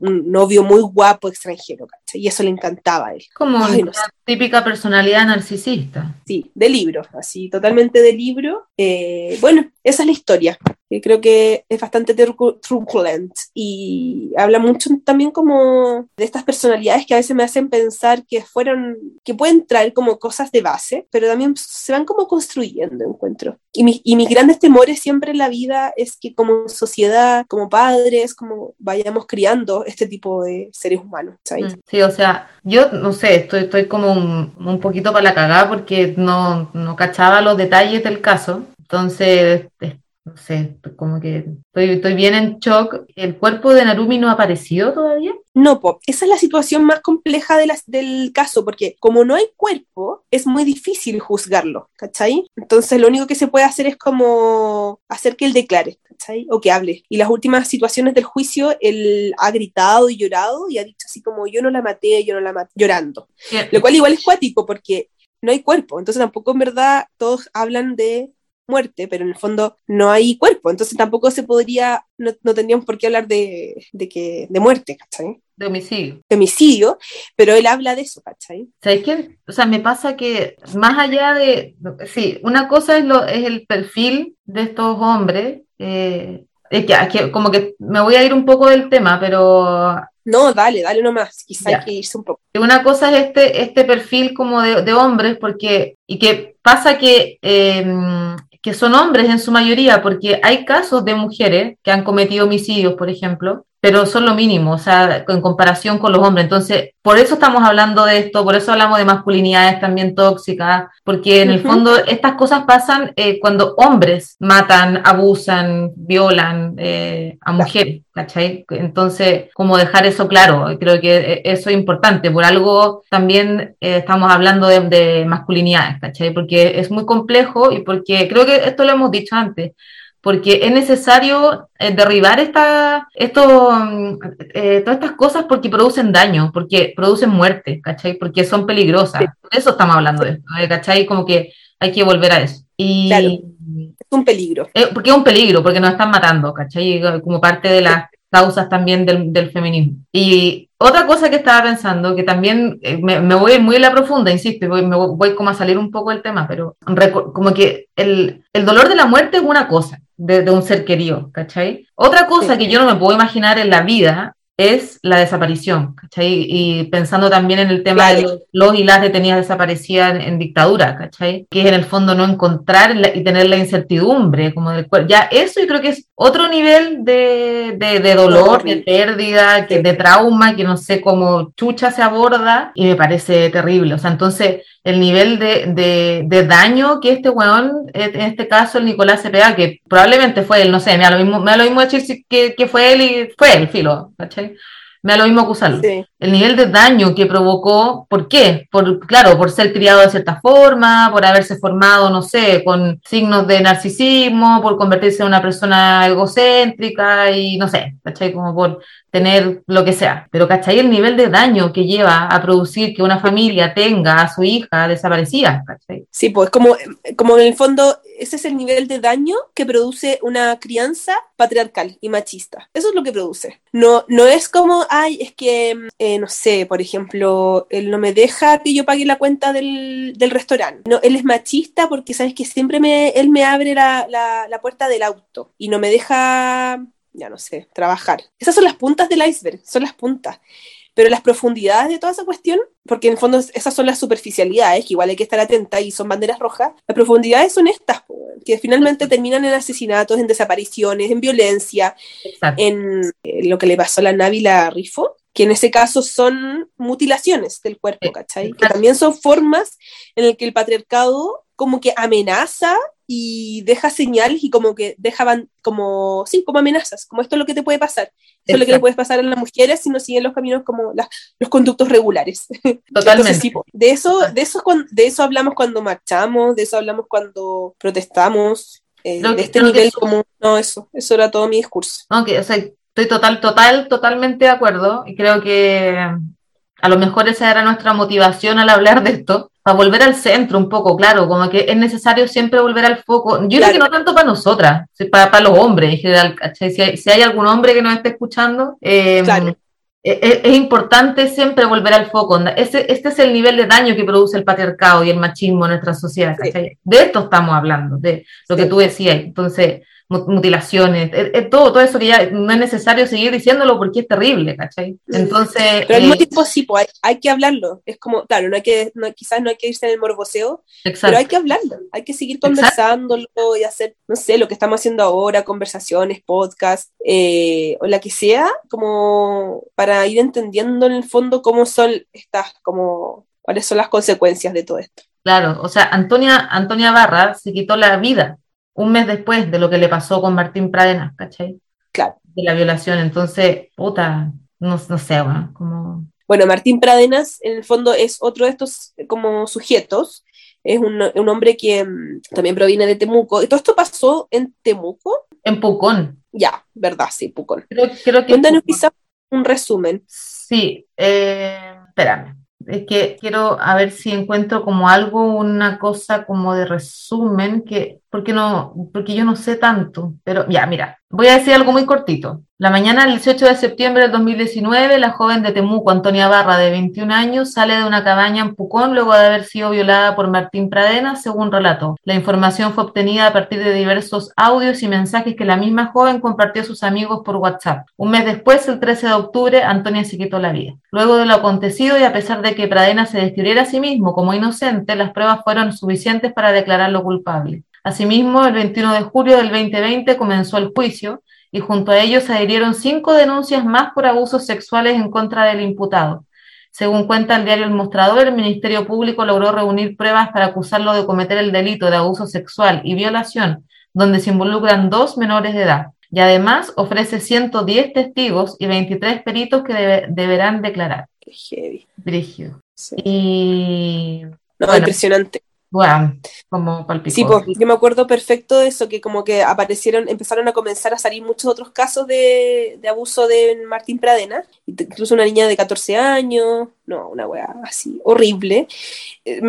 un, novio muy guapo extranjero, ¿cachai? Y eso le encantaba a él. Como una típica personalidad narcisista. Sí, de libro, así, totalmente de libro. Eh, bueno, esa es la historia que creo que es bastante truculent y habla mucho también como de estas personalidades que a veces me hacen pensar que fueron, que pueden traer como cosas de base, pero también se van como construyendo, encuentro. Y, mi, y mis grandes temores siempre en la vida es que como sociedad, como padres, como vayamos criando este tipo de seres humanos. Mm, sí, o sea, yo no sé, estoy, estoy como un, un poquito para la cagada porque no, no cachaba los detalles del caso. Entonces, no sé, como que estoy, estoy bien en shock. ¿El cuerpo de Narumi no ha aparecido todavía? No, Pop, esa es la situación más compleja de las, del caso, porque como no hay cuerpo, es muy difícil juzgarlo, ¿cachai? Entonces lo único que se puede hacer es como hacer que él declare, ¿cachai? O que hable. Y las últimas situaciones del juicio, él ha gritado y llorado y ha dicho así como yo no la maté, yo no la maté, llorando. Lo cual igual es cuático porque no hay cuerpo, entonces tampoco en verdad todos hablan de muerte, pero en el fondo no hay cuerpo, entonces tampoco se podría, no, tendríamos por qué hablar de, de, que, de muerte, ¿cachai? De homicidio. De homicidio, pero él habla de eso, ¿cachai? ¿Sabes qué? O sea, me pasa que más allá de, sí, una cosa es, lo, es el perfil de estos hombres, eh, es que, como que me voy a ir un poco del tema, pero no, dale, dale nomás, quizá hay que irse un poco. Una cosa es este, este perfil como de, de hombres, porque, y que pasa que eh, que son hombres en su mayoría, porque hay casos de mujeres que han cometido homicidios, por ejemplo, pero son lo mínimo, o sea, en comparación con los hombres. Entonces, por eso estamos hablando de esto, por eso hablamos de masculinidades también tóxicas, porque en el fondo estas cosas pasan eh, cuando hombres matan, abusan, violan eh, a mujeres, ¿cachai? Entonces, como dejar eso claro, creo que eh, eso es importante. Por algo también estamos hablando de, de masculinidades, ¿cachai? Porque es muy complejo y porque creo que esto lo hemos dicho antes porque es necesario eh, derribar esta, esto, mm, eh, todas estas cosas porque producen daño, porque producen muerte, ¿cachai? Porque son peligrosas. Por eso estamos hablando de esto, ¿eh? ¿cachai? Como que hay que volver a eso. Y, claro, es un peligro. porque es un peligro, porque nos están matando, ¿cachai? Como parte de las causas también del, del feminismo. Y otra cosa que estaba pensando, que también me, me, voy muy en la profunda, insisto, voy, me voy como a salir un poco del tema, pero como que el, el dolor de la muerte es una cosa, de, un ser querido, ¿cachai? Otra cosa que yo no me puedo imaginar en la vida es la desaparición, ¿cachai? Y pensando también en el tema de los, y las detenidas desaparecidas en, dictadura, ¿cachai? Que es en el fondo no encontrar y tener la incertidumbre como del cuerpo. Ya eso yo creo que es otro nivel de, de, dolor, de pérdida, que, de trauma, que no sé cómo chucha se aborda y me parece terrible. O sea, entonces el nivel de, de, daño que este weón, en este caso el Nicolás Cepeda, que probablemente fue él, no sé, me da lo mismo, me da lo mismo decir que, que fue él y fue él, filo, ¿cachai? Me da lo mismo acusarlo. El nivel de daño que provocó, ¿por qué? Por, claro, por ser criado de cierta forma, por haberse formado, no sé, con signos de narcisismo, por convertirse en una persona egocéntrica y no sé, ¿cachai? Como por tener lo que sea. Pero, ¿cachai? El nivel de daño que lleva a producir que una familia tenga a su hija desaparecida, ¿cachai? Sí, pues como, como en el fondo ese es el nivel de daño que produce una crianza patriarcal y machista. Eso es lo que produce. No, no es como, ay, es que, eh, no sé, por ejemplo, él no me deja que yo pague la cuenta del, del restaurante. No, él es machista porque, sabes que siempre me, él me abre la, la, la puerta del auto y no me deja ya no sé, trabajar. Esas son las puntas del iceberg, son las puntas. Pero las profundidades de toda esa cuestión, porque en el fondo esas son las superficialidades, que igual hay que estar atenta y son banderas rojas, las profundidades son estas, que finalmente terminan en asesinatos, en desapariciones, en violencia, en eh, lo que le pasó a la Návila Rifo, que en ese caso son mutilaciones del cuerpo, ¿cachai? Que también son formas en las que el patriarcado como que amenaza y deja señales y como que dejaban como, sí, como amenazas, como esto es lo que te puede pasar. Esto es lo que le puede pasar a las mujeres si no siguen los caminos como los conductos regulares. <laughs> Totalmente. de, eso, de, eso, de eso hablamos cuando marchamos, de eso hablamos cuando protestamos, eh, de este nivel como, no, eso, eso era todo mi discurso. o sea, estoy total, total, totalmente de acuerdo y creo que a lo mejor esa era nuestra motivación al hablar de esto, para volver al centro un poco, claro, como que es necesario siempre volver al foco. Yo creo que no tanto para nosotras, para, para los hombres en general. Si hay, si hay, algún hombre que nos esté escuchando, eh, es, importante siempre volver al foco. Este, este es el nivel de daño que produce el patriarcado y el machismo en nuestra sociedad. De esto estamos hablando, de lo que tú decías. Entonces, mutilaciones, todo, todo eso que ya no es necesario seguir diciéndolo porque es terrible, ¿cachai? Entonces... Pero al mismo eh, tiempo sí, pues hay, que hablarlo. Es como, claro, no hay que, quizás no hay que irse en el morboseo, pero hay que hablarlo, hay que seguir conversándolo y hacer, no sé, lo que estamos haciendo ahora, conversaciones, podcast, eh, o la que sea, como para ir entendiendo en el fondo cómo son estas, como, cuáles son las consecuencias de todo esto. Claro, o sea, Antonia, Antonia Barra se quitó la vida un mes después de lo que le pasó con Martín Pradenas, ¿cachai? Claro. De la violación. Entonces, puta, no, sé, bueno, como... Bueno, Martín Pradenas en el fondo es otro de estos como sujetos. Es un, hombre que mm, también proviene de Temuco. ¿Y todo esto pasó en Temuco? En Pucón. Ya, verdad, sí, Pucón. Creo, creo que Cuéntanos quizás un resumen. Sí, eh, espérame es que quiero a ver si encuentro como algo, una cosa como de resumen, que, porque no, porque yo no sé tanto, pero ya, mira, voy a decir algo muy cortito. La mañana del 18 de septiembre del 2019, la joven de Temuco, Antonia Barra, de 21 años, sale de una cabaña en Pucón luego de haber sido violada por Martín Pradena, según relató. La información fue obtenida a partir de diversos audios y mensajes que la misma joven compartió a sus amigos por WhatsApp. Un mes después, el 13 de octubre, Antonia se quitó la vida. Luego de lo acontecido y a pesar de que Pradena se describiera a sí mismo como inocente, las pruebas fueron suficientes para declararlo culpable. Asimismo, el 21 de julio del 2020 comenzó el juicio y junto a ellos se adhirieron cinco denuncias más por abusos sexuales en contra del imputado. Según cuenta el diario El Mostrador, el Ministerio Público logró reunir pruebas para acusarlo de cometer el delito de abuso sexual y violación, donde se involucran dos menores de edad. Y además ofrece 110 testigos y 23 peritos que deberán declarar. Qué heavy. Y... No, impresionante. Bueno, como palpicó. Sí, pues yo me acuerdo perfecto de eso, que como que aparecieron, empezaron a comenzar a salir muchos otros casos de, de abuso de Martín Pradena, incluso una niña de 14 años, no, una weá así, horrible. Eh,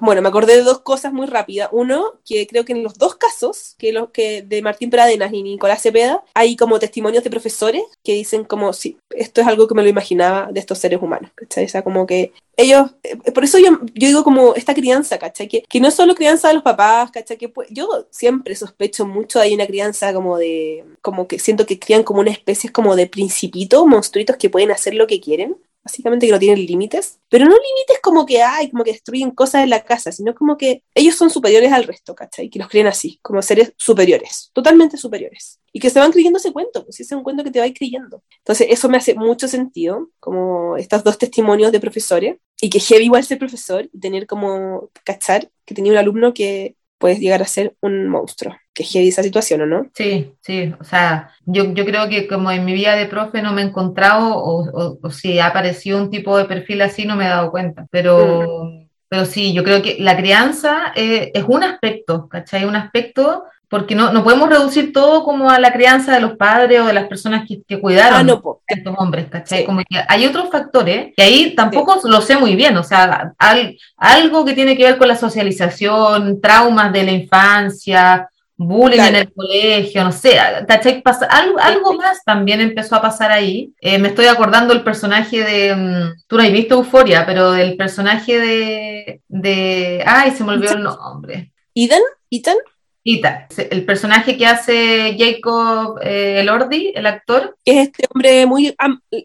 bueno, me acordé de dos cosas muy rápidas. Uno, que creo que en los dos casos, que los que de Martín Pradenas y Nicolás Cepeda, hay como testimonios de profesores que dicen como, sí, esto es algo que me lo imaginaba de estos seres humanos, ¿cachai? O sea, como que ellos, eh, por eso yo, yo digo como esta crianza, ¿cachai? Que, que no es solo crianza de los papás, ¿cachai? Que yo siempre sospecho mucho de una crianza como de, como que siento que crían como una especie como de principitos, monstruitos que pueden hacer lo que quieren básicamente que no tienen límites, pero no límites como que hay, como que destruyen cosas en la casa, sino como que ellos son superiores al resto, ¿cachai? Que los creen así, como seres superiores, totalmente superiores. Y que se van creyendo ese cuento, pues ese es un cuento que te va creyendo. Entonces, eso me hace mucho sentido, como estos dos testimonios de profesores, y que heavy igual ser profesor y tener como, cachar, que tenía un alumno que puedes llegar a ser un monstruo. Que heavy esa situación, ¿o no? Sí, sí, o sea, yo, yo creo que como en mi vida de profe no me he encontrado, o, o, si ha aparecido un tipo de perfil así, no me he dado cuenta, pero... Mm. Pero sí, yo creo que la crianza es, es un aspecto, ¿cachai? Un aspecto porque no, no podemos reducir todo como a la crianza de los padres o de las personas que, que cuidaron ah, no, a estos hombres, ¿cachai? Como que hay otros factores que ahí tampoco lo sé muy bien, o sea, algo que tiene que ver con la socialización, traumas de la infancia, bullying en el colegio, no sé, ¿cachai? algo, algo más también empezó a pasar ahí. Eh, me estoy acordando el personaje de, mm, tú no has visto Euforia, pero del personaje de, de, ay, se me olvidó el nombre. ¿Ethan? ¿Ethan? el personaje que hace Jacob eh, Elordi, el actor. Es este hombre muy,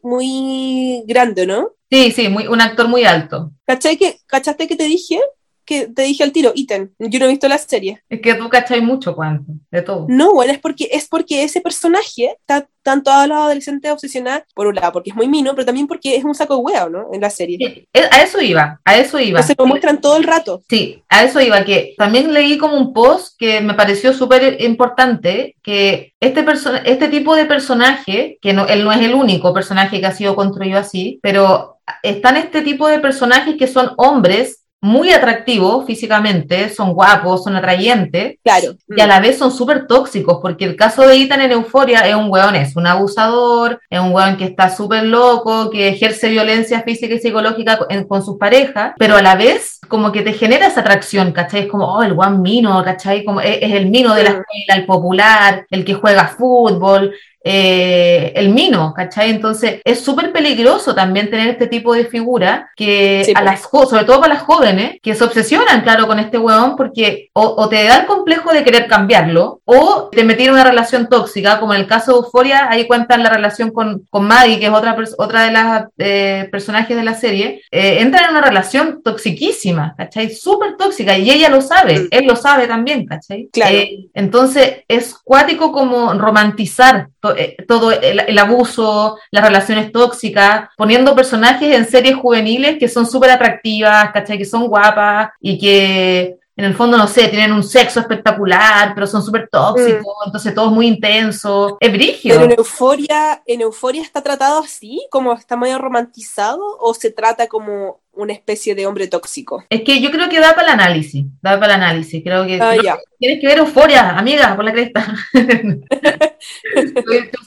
muy grande, ¿no? Sí, sí, muy, un actor muy alto. ¿Cachai que, ¿Cachaste que te dije? Que te dije al tiro, Ethan, yo no he visto la serie. Es que tú cachai mucho, cuánto, de todo. No, bueno, es porque, es porque ese personaje está tanto a los adolescentes obsesionados, por un lado, porque es muy mino, pero también porque es un saco de hueá, ¿no? En la serie. a eso iba, a eso iba. Se lo muestran todo el rato. Sí, a eso iba, que también leí como un post que me pareció súper importante, que este, este tipo de personaje, que no, él no es el único personaje que ha sido construido así, pero están este tipo de personajes que son hombres muy atractivos físicamente, son guapos, son atrayentes. Claro. Y a la vez son súper tóxicos, porque el caso de Ethan en Euforia es un weón, es un abusador, es un weón que está súper loco, que ejerce violencia física y psicológica con sus parejas, pero a la vez como que te genera esa atracción, ¿cachai? Es como, oh, el guan mino, ¿cachai? Como es, es el mino de la escuela, el popular, el que juega fútbol, eh, el mino, ¿cachai? Entonces es súper peligroso también tener este tipo de figura que a las sobre todo para las jóvenes, que se obsesionan, claro, con este huevón porque o, te da el complejo de querer cambiarlo o te metieron en una relación tóxica, como en el caso de Euforia, ahí cuentan la relación con, con Maddie, que es otra, otra de las eh, personajes de la serie, eh, entra en una relación toxiquísima, ¿cachai? Súper tóxica y ella lo sabe, mm. él lo sabe también, ¿cachai? Claro. entonces es cuático como romantizar eh, todo el, abuso, las relaciones tóxicas, poniendo personajes en series juveniles que son súper atractivas, ¿cachai? Que son guapas y que en el fondo, no sé, tienen un sexo espectacular, pero son súper tóxicos, mm. entonces todo es muy intenso. Es brígido. Pero en Euforia, en Euforia está tratado así, como está medio romantizado, o se trata como una especie de hombre tóxico. Es que yo creo que da para el análisis, da para el análisis. Creo que, ah, tienes que ver euforia, amiga, por la cresta. <laughs>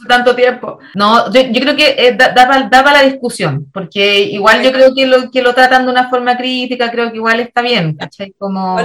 tanto tiempo. No, yo, creo que eh, da, para la discusión, porque igual yo creo que lo, que lo tratan de una forma crítica, creo que igual está bien, ¿cachai? Como,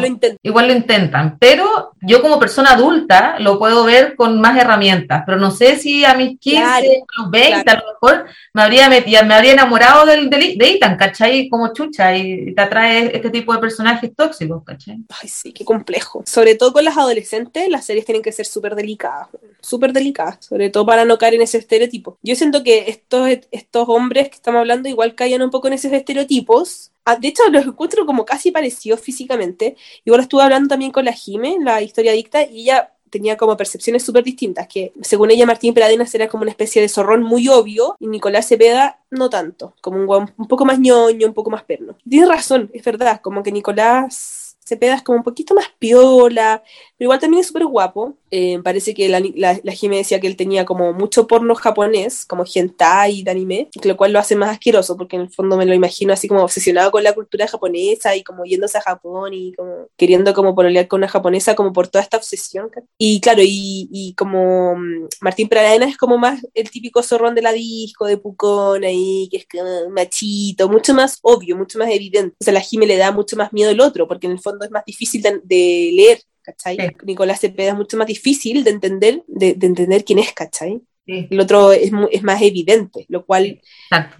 igual, lo intentan. Pero yo como persona adulta lo puedo ver con más herramientas, pero no sé si a mis 15, a los 20, a lo mejor me habría, metido, me habría enamorado del, de Ethan, ¿cachai? Como chucha y te atrae este tipo de personajes tóxicos, ¿cachai? Ay, sí, qué complejo. Sobre todo con las adolescentes, las series tienen que ser súper delicadas, súper delicadas, sobre todo para no caer en ese estereotipo. Yo siento que estos, estos hombres que estamos hablando igual caían un poco en esos estereotipos. Ah, de hecho, <laughs> los encuentro como casi parecidos físicamente. Igual estuve hablando también con la Jime, la historia adicta, y ella tenía como percepciones súper distintas, que según ella Martín Peradenas era como una especie de zorrón muy obvio y Nicolás Cepeda no tanto, como un, un poco más ñoño, un poco más perno. Tienes razón, es verdad, como que Nicolás Cepeda es como un poquito más piola, pero igual también es súper guapo. Eh, parece que la, la, decía que él tenía como mucho porno japonés, como hentai de anime, lo cual lo hace más asqueroso, porque en el fondo me lo imagino así como obsesionado con la cultura japonesa y como yéndose a Japón y como queriendo como pololear con una japonesa como por toda esta obsesión. Y claro, y, y como mm, Martín Pradena es como más el típico zorrón de la disco, de Pucón ahí, que es machito, mucho más obvio, mucho más evidente. O sea, la Jime le da mucho más miedo el otro, porque en el fondo es más difícil de, leer, ¿cachai? Nicolás Cepeda es mucho más difícil de entender, de, entender quién es, ¿cachai? El otro es, es, más evidente, lo cual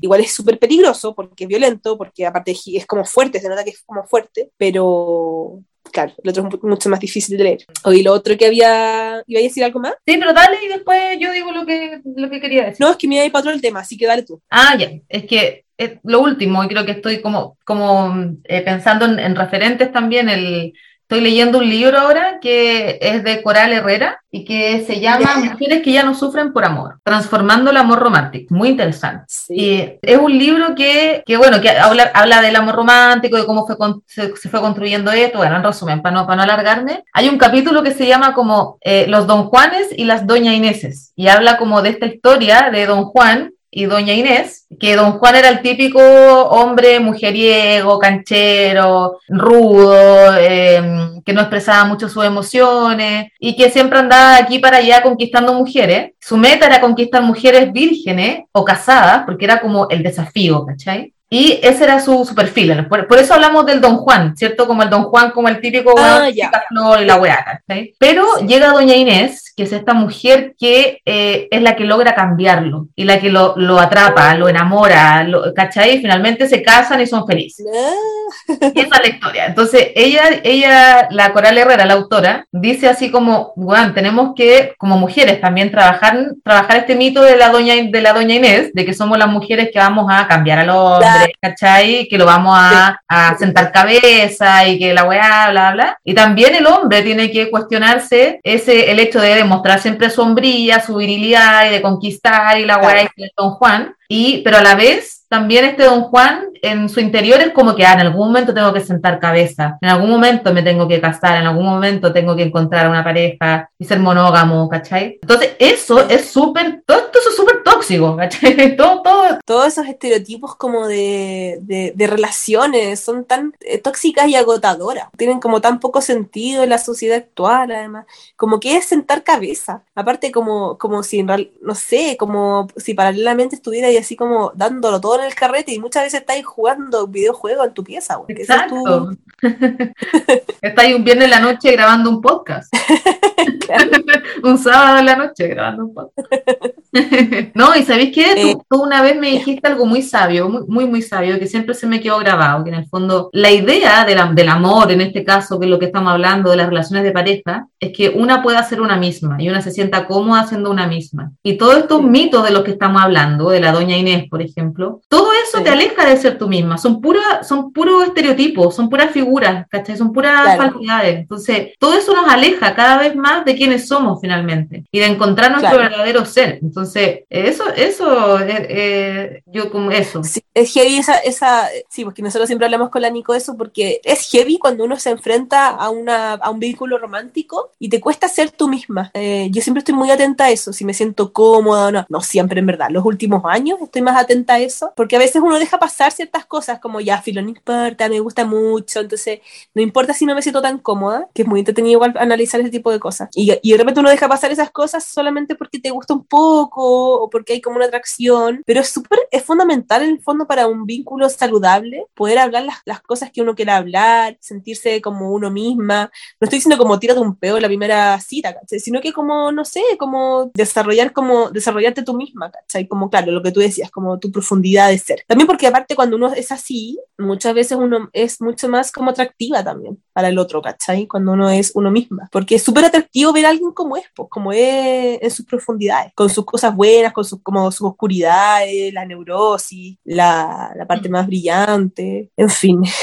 igual es súper peligroso porque es violento, porque aparte es como fuerte, se nota que es como fuerte, pero claro, el otro es mucho más difícil de leer. O y lo otro que había, ¿iba a decir algo más? Sí, pero dale y después yo digo lo que, lo que quería decir. No, es que me iba a ir para otro el tema, así que dale tú. Ah, ya, es que lo último, y creo que estoy como, como eh, pensando en, referentes también, el, estoy leyendo un libro ahora que es de Coral Herrera y que se llama Mujeres que ya no sufren por amor, transformando el amor romántico, muy interesante. Y es un libro que, que bueno, que habla, habla, del amor romántico, de cómo fue se, fue construyendo esto, bueno, en resumen, para no, para no alargarme, hay un capítulo que se llama como eh, Los Don Juanes y las Doña Ineses, y habla como de esta historia de Don Juan, y doña Inés, que don Juan era el típico hombre mujeriego, canchero, rudo, em, que no expresaba mucho sus emociones y que siempre andaba aquí para allá conquistando mujeres. Su meta era conquistar mujeres vírgenes o casadas, porque era como el desafío, ¿cachai? Y ese era su, su perfil. Por, eso hablamos del Don Juan, ¿cierto? Como el Don Juan, como el típico ah, flor y la weá, Pero llega Doña Inés, que es esta mujer que eh, es la que logra cambiarlo y la que lo, lo atrapa, lo enamora, lo, ¿cachai? Y finalmente se casan y son felices. Ah. y esa es la historia. Entonces, ella, ella, la Coral Herrera, la autora, dice así como, bueno, tenemos que, como mujeres, también trabajar, trabajar este mito de la, doña, de la Doña Inés, de que somos las mujeres que vamos a cambiar a los ¿cachai? Que lo vamos a, sentar cabeza y que la weá, bla, bla. Y también el hombre tiene que cuestionarse ese, el hecho de demostrar siempre su hombría, su virilidad y de conquistar y la weá y Don Juan. Y, pero a la vez también este don Juan en su interior es como que ah, en algún momento tengo que sentar cabeza, en algún momento me tengo que casar, en algún momento tengo que encontrar una pareja y ser monógamo, ¿cachai? Entonces eso es súper, todo esto es súper tóxico, ¿cachai? <laughs> Todo, todo. Todos esos estereotipos como de, de, relaciones son tan eh, tóxicas y agotadoras, tienen como tan poco sentido en la sociedad actual, además, como que es sentar cabeza, aparte como, como si en realidad, no sé, como si paralelamente estuviera así como dándolo todo el carrete y muchas veces estáis jugando videojuegos en tu pieza, güey. Exacto. <laughs> estáis un viernes en la noche grabando un podcast. <laughs> <laughs> un sábado en la noche grabando un podcast. <laughs> no, y ¿sabéis qué? Eh, tú, una vez me dijiste algo muy sabio, muy, muy, sabio, que siempre se me quedó grabado, que en el fondo la idea del amor, en este caso, que es lo que estamos hablando, de las relaciones de pareja, es que una pueda ser una misma y una se sienta cómoda siendo una misma. Y todos estos mitos de los que estamos hablando, de la doña Inés, por ejemplo, todo eso te aleja de ser tú misma, son puras, son puros estereotipos, son puras figuras, ¿cachai? Son puras falsidades. Entonces, todo eso nos aleja cada vez más de quiénes somos finalmente y de encontrar nuestro verdadero ser. Entonces, eso, eso, eh, eh, yo como eso. es heavy esa, esa, sí, porque nosotros siempre hablamos con la Nico eso, porque es heavy cuando uno se enfrenta a, una, a un vínculo romántico y te cuesta ser tú misma. Eh, yo siempre estoy muy atenta a eso, si me siento cómoda o no. No siempre, en verdad. Los últimos años estoy más atenta a eso, porque a veces uno deja pasar ciertas cosas como ya, filo, no importa, me gusta mucho, entonces no importa si no me siento tan cómoda, que es muy entretenido igual analizar ese tipo de cosas. Y, y de repente uno deja pasar esas cosas solamente porque te gusta un poco o porque hay como una atracción, pero es súper, es fundamental en el fondo para un vínculo saludable poder hablar las, las cosas que uno quiera hablar, sentirse como uno misma. No estoy diciendo como tírate un peo en la primera cita, ¿cachai? Sino que como, no sé, como desarrollar como, desarrollarte tú misma, ¿cachai? Como, claro, lo que tú decías, como tu profundidad de ser. También porque aparte cuando uno es así, muchas veces uno es mucho más como atractiva también para el otro, ¿cachai? Cuando uno es uno misma. Porque es súper atractivo ver a alguien como es, pues, como es en sus profundidades, con sus cosas buenas, con sus, como sus oscuridades, la neurosis, la, la parte más brillante, en fin. <laughs>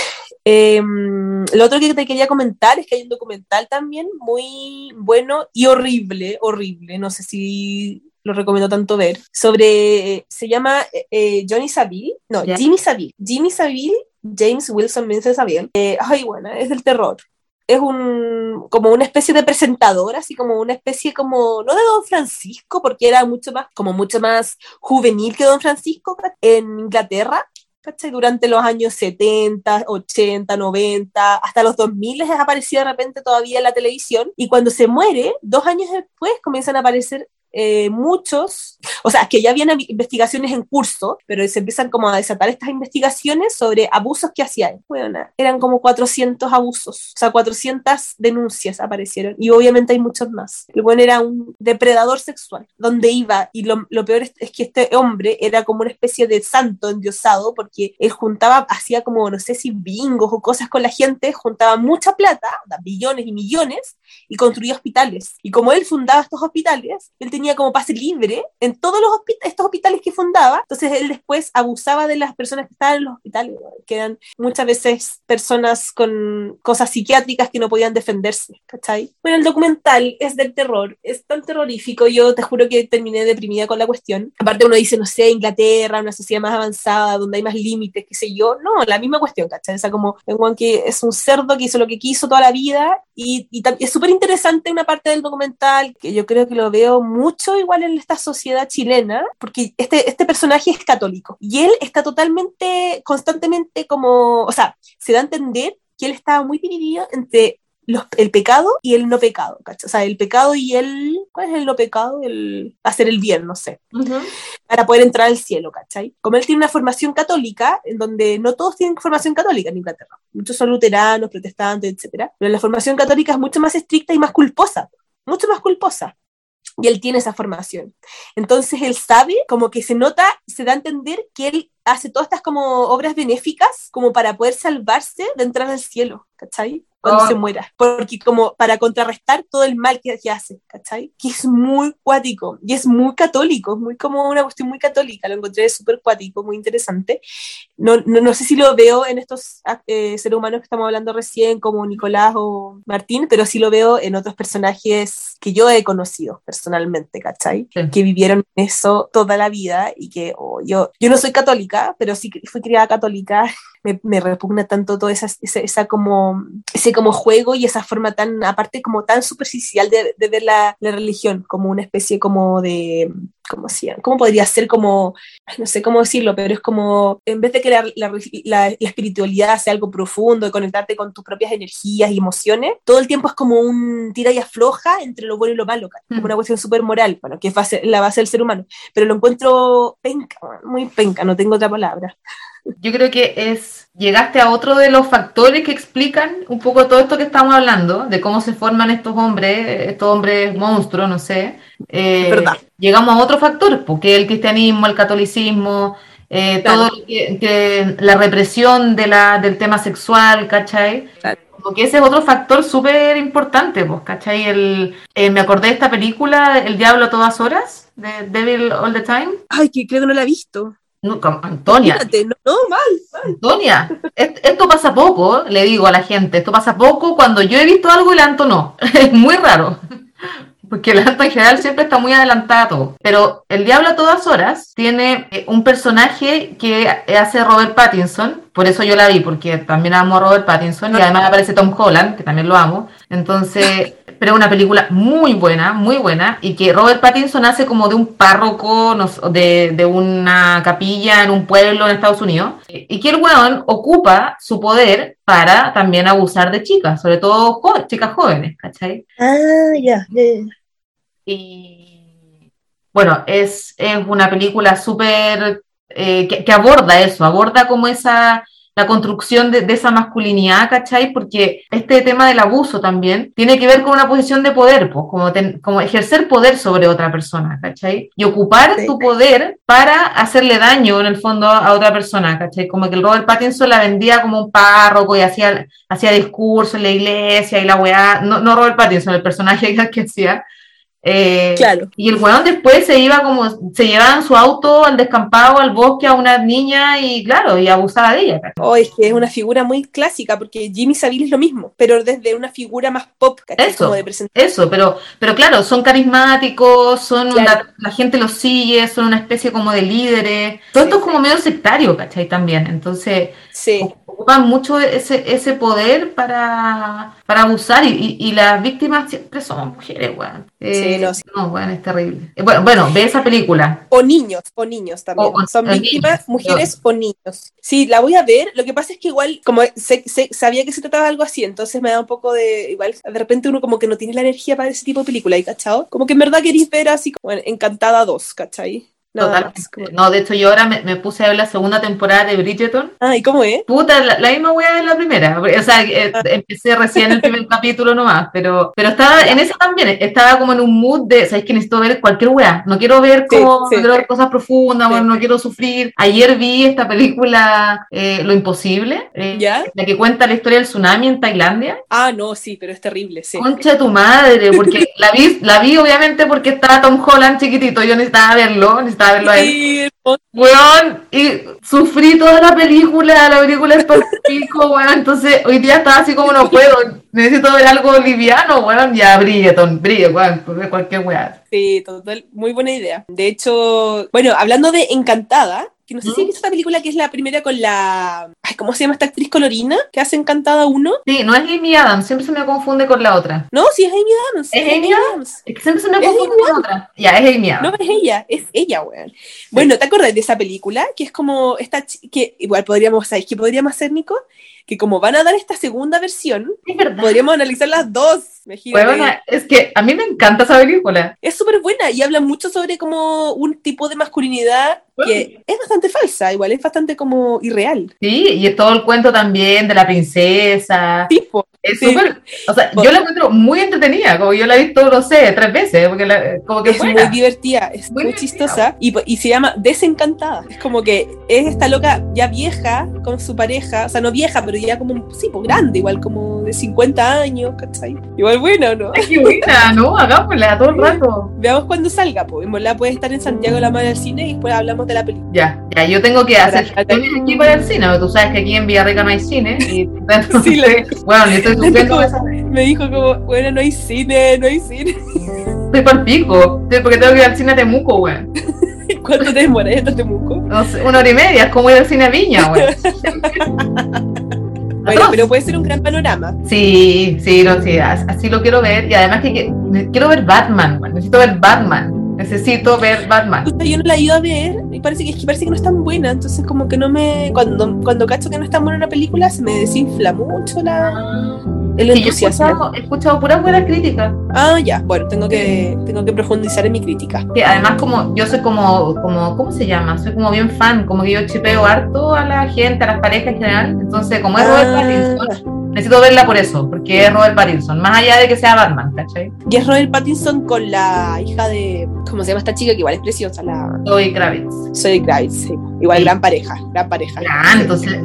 Em, lo otro que te quería comentar es que hay un documental también muy bueno y horrible, horrible, no sé si lo recomiendo tanto ver, sobre, se llama eh, eh, Johnny Saville, no, Jimmy Saville, Jimmy Saville, James Wilson Vincent Saville, eh, ay, bueno, es del terror, es un, como una especie de presentador, así como una especie como, no de Don Francisco, porque era mucho más, como mucho más juvenil que Don Francisco en Inglaterra. Durante los años 70, 80, 90, hasta los 2000 les aparecido de repente todavía en la televisión, y cuando se muere, dos años después comienzan a aparecer eh, muchos, <laughs> o sea, que ya habían investigaciones en curso, pero se empiezan como a desatar estas investigaciones sobre abusos que hacían. Bueno, eran como 400 abusos, o sea, 400 denuncias aparecieron y obviamente hay muchos más. El bueno era un depredador sexual, donde iba, y lo, lo peor es, que este hombre era como una especie de santo endiosado, porque él juntaba, hacía como, no sé si bingos o cosas con la gente, juntaba mucha plata, billones y millones, y construía hospitales. Y como él fundaba estos hospitales, él tenía como pase libre en todos los estos hospitales que fundaba. Entonces él después abusaba de las personas que estaban en los hospitales, que eran muchas veces personas con cosas psiquiátricas que no podían defenderse. ¿cachai? Bueno, el documental es del terror, es tan terrorífico. Yo te juro que terminé deprimida con la cuestión. Aparte, uno dice, no sé, Inglaterra, una sociedad más avanzada, donde hay más límites, qué sé yo. No, la misma cuestión, ¿cachai? O sea, como un que es un cerdo que hizo lo que quiso toda la vida y, y es súper interesante una parte del documental que yo creo que lo veo mucho igual en esta sociedad chilena, porque este, este personaje es católico y él está totalmente, constantemente como, o sea, se da a entender que él estaba muy dividido entre el pecado y el no pecado, ¿cachai? O sea, el pecado y el... ¿Cuál es el no pecado? El hacer el bien, no sé. Para poder entrar al cielo, ¿cachai? Como él tiene una formación católica, en donde no todos tienen formación católica en Inglaterra. Muchos son luteranos, protestantes, etc. Pero la formación católica es mucho más estricta y más culposa. Mucho más culposa y él tiene esa formación. Entonces él sabe, como que se nota, se da a entender que él hace todas estas como obras benéficas como para poder salvarse de entrar al cielo, ¿cachai? cuando se oh. muera, porque como para contrarrestar todo el mal que, hace, ¿cachai? Que es muy cuático y es muy católico, es muy como una cuestión muy católica, lo encontré súper cuático, muy interesante. No, no, no, sé si lo veo en estos ah, eh, seres humanos que estamos hablando recién, como Nicolás o Martín, pero sí lo veo en otros personajes que yo he conocido personalmente, ¿cachai? Que vivieron eso toda la vida y que oh, yo, yo no soy católica, pero sí fui criada católica, <laughs> me, repugna tanto todo esa, esa como, ese como juego y esa forma tan, aparte como tan superficial de, de ver la, la, religión, como una especie como de, ¿cómo, ¿cómo podría ser como, no sé cómo decirlo, pero es como, en vez de que la, la, la, espiritualidad sea algo profundo, de conectarte con tus propias energías y emociones, todo el tiempo es como un tira y afloja entre lo bueno y lo malo, como mm. una cuestión súper moral, bueno, que es la base del ser humano, pero lo encuentro penca, muy penca, no tengo otra palabra. Yo creo que es, llegaste a otro de los factores que explican un poco todo esto que estamos hablando, de cómo se forman estos hombres, estos hombres monstruos, no sé. Eh, verdad. Llegamos a otro factor, porque el cristianismo, el catolicismo, eh, todo que, la represión de la, del tema sexual, ¿cachai? Porque ese es otro factor súper importante, pues, ¿cachai? El, eh, me acordé de esta película, El Diablo a todas horas, de Devil All the Time. Ay, que creo que no la he visto. Antonia. no, mal, Antonia, esto pasa poco, le digo a la gente, esto pasa poco cuando yo he visto algo y la Anto no. <laughs> Es muy raro. Porque la Anto en general siempre está muy adelantado. Pero El Diablo a todas horas tiene eh, un personaje que hace Robert Pattinson. Por eso yo la vi, porque también amo a Robert Pattinson. Y además aparece Tom Holland, que también lo amo. Entonces, pero es una película muy buena, muy buena, y que Robert Pattinson hace como de un párroco de, de, una capilla en un pueblo en Estados Unidos, y que el weón ocupa su poder para también abusar de chicas, sobre todo chicas jóvenes, ¿cachai? Ah, ya, Y bueno, es, es una película súper eh, que, que aborda eso, aborda como esa la construcción de, esa masculinidad, ¿cachai? Porque este tema del abuso también tiene que ver con una posición de poder, pues, como, como ejercer poder sobre otra persona, ¿cachai? Y ocupar tu poder para hacerle daño en el fondo a otra persona, ¿cachai? Como que el Robert Pattinson la vendía como un párroco y hacía, hacía discurso en la iglesia y la weá, no, no Robert Pattinson, el personaje <laughs> que hacía, eh, claro. Y el weón después se iba como, se llevaba en su auto al descampado, al bosque a una niña y claro, y abusaba de ella. Oh, es que es una figura muy clásica porque Jimmy Savile es lo mismo, pero desde una figura más pop, Eso, eso, pero, pero claro, son carismáticos, son la gente los sigue, son una especie como de líderes. Todo esto es como medio sectario, ¿cachai? También. Entonces, sí ocupan mucho ese, ese poder para, para abusar y, y, las víctimas siempre son mujeres, weón. sí, no, sí. no, weón, es terrible. Eh, bueno, bueno, ve esa película. O niños, o niños también. son víctimas, mujeres o niños. Sí, la voy a ver. Lo que pasa es que igual, como sabía que se trataba de algo así, entonces me da un poco de, igual, de repente uno como que no tiene la energía para ese tipo de película, ¿y cachado? Como que en verdad queréis ver así como Encantada 2, ¿cachai? No, no, de hecho yo ahora me, puse a ver la segunda temporada de Bridgerton. Ah, ¿y cómo es? Puta, la, misma wea de la primera. O sea, eh, ah. empecé recién el primer <laughs> capítulo nomás, pero, pero estaba en eso también, estaba como en un mood de, ¿sabes que necesito ver cualquier wea? No quiero ver como, cosas profundas, no quiero sufrir. Ayer vi esta película eh, Lo Imposible, eh, ¿Ya? la que cuenta la historia del tsunami en Tailandia. Ah, no, sí, pero es terrible, sí. Concha tu madre, porque la vi, la vi obviamente porque estaba Tom Holland chiquitito, yo necesitaba verlo, necesitaba verlo Weón, y sufrí toda la película, la película es pico, <laughs> weón. Entonces, hoy día estaba así como no puedo, necesito ver algo liviano, weón. Ya, Bridgeton, brille, weón, cualquier weón. Sí, total, muy buena idea. De hecho, bueno, hablando de Encantada, que no sé si has visto esta película que es la primera con la. Ay, ¿Cómo se llama esta actriz colorina que hace Encantada 1? Sí, no es Amy Adams, siempre se me confunde con la otra. No, sí es Amy Adams. ¿Es, Amy, Adams? Es que siempre se me confunde con la otra. Ya, es Amy Adams. No, es ella, es ella, weón. Bueno, ¿te acuerdas de esa película? Que es como esta. que igual podríamos, ¿sabes qué podríamos hacer, Nico? que como van a dar esta segunda versión, podríamos analizar las dos. Bueno, es que a mí me encanta esa película. Es súper buena y habla mucho sobre como un tipo de masculinidad que es bastante falsa, igual es bastante como irreal. Sí, y es todo el cuento también de la princesa. Tipo. Es súper, o sea, yo la encuentro muy entretenida, como yo la he visto, no sé, tres veces, porque la, como que es muy divertida, es muy, chistosa y, y, se llama Desencantada. Es como que es esta loca ya vieja con su pareja, o sea, no vieja, pero ya como, sí, pues grande, igual como de 50 años, ¿cachai? Igual buena, ¿no? Qué buena, ¿no? Hagámosla todo el rato. Veamos cuando salga, pues. La puede estar en Santiago la madre del cine y después hablamos de la película. Ya, ya, yo tengo que hacer aquí para el cine, tú sabes que aquí en Villarrica no hay cine. Y, <laughs> sí, <laughs> bueno, yo estoy <laughs> sufriendo Me dijo como, bueno, no hay cine, no hay cine. Estoy por pico, porque tengo que ir al cine a Temuco, weón. ¿Cuánto te demoras a Temuco? No sé, una hora y media, es como ir al cine a Viña, weón. Bueno, pero puede ser un gran panorama. Sí, sí, no, sí, así lo quiero ver. Y además que, quiero ver Batman, necesito ver Batman. Necesito ver Batman. Yo no la he ido a ver y parece que, parece que no es tan buena, entonces como que no me... Cuando, cuando cacho que no es tan buena una película, se me desinfla mucho la... El entusiasmo. he, escuchado, puras buenas críticas. Ah, ya, bueno, tengo que, tengo que profundizar en mi crítica. Que además como yo soy como, como, ¿cómo se llama? Soy como bien fan, como que yo chipeo harto a la gente, a las parejas en general. Entonces, como es Robert ah. Pattinson, necesito verla por eso, porque es Robert Pattinson, más allá de que sea Batman, ¿cachai? Y es Robert Pattinson con la hija de, ¿cómo se llama esta chica? Que igual es preciosa, la... Zoe Kravitz. Zoe Kravitz, sí. Igual gran pareja, gran pareja. Gran, entonces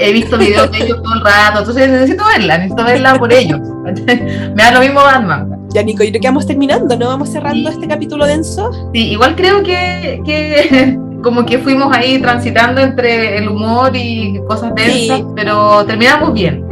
he visto videos de ellos todo el rato, entonces necesito verla, necesito verla por ellos. <laughs> Me da lo mismo Batman. Ya, Nico, yo creo que vamos terminando, ¿no? Vamos cerrando este capítulo denso. Sí, igual creo que, que <laughs> como que fuimos ahí transitando entre el humor y cosas densas, pero terminamos bien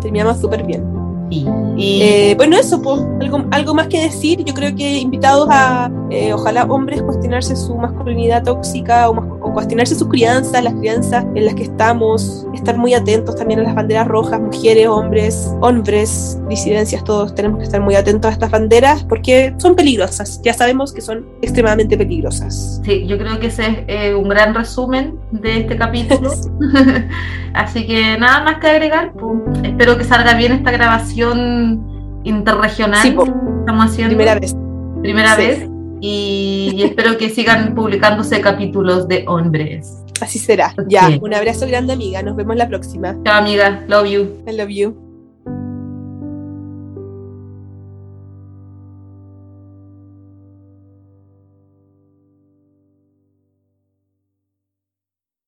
terminamos súper bien. Y, eh, bueno, eso, pues, algo, algo más que decir. Yo creo que invitados a, eh, ojalá hombres, cuestionarse su masculinidad tóxica o, o, cuestionarse sus crianzas, las crianzas en las que estamos, estar muy atentos también a las banderas rojas, mujeres, hombres, hombres, disidencias, todos tenemos que estar muy atentos a estas banderas porque son peligrosas. Ya sabemos que son extremadamente peligrosas. Sí, yo creo que ese es eh, un gran resumen de este capítulo. <laughs> <laughs> Así que nada más que agregar. Pues, espero que salga bien esta grabación interregional. Sí, estamos haciendo. Primera vez. Primera vez. Y, espero que sigan publicándose capítulos de hombres. Así será. Ya, un abrazo grande, amiga. Nos vemos la próxima. Chao, amiga. Love you. I love you.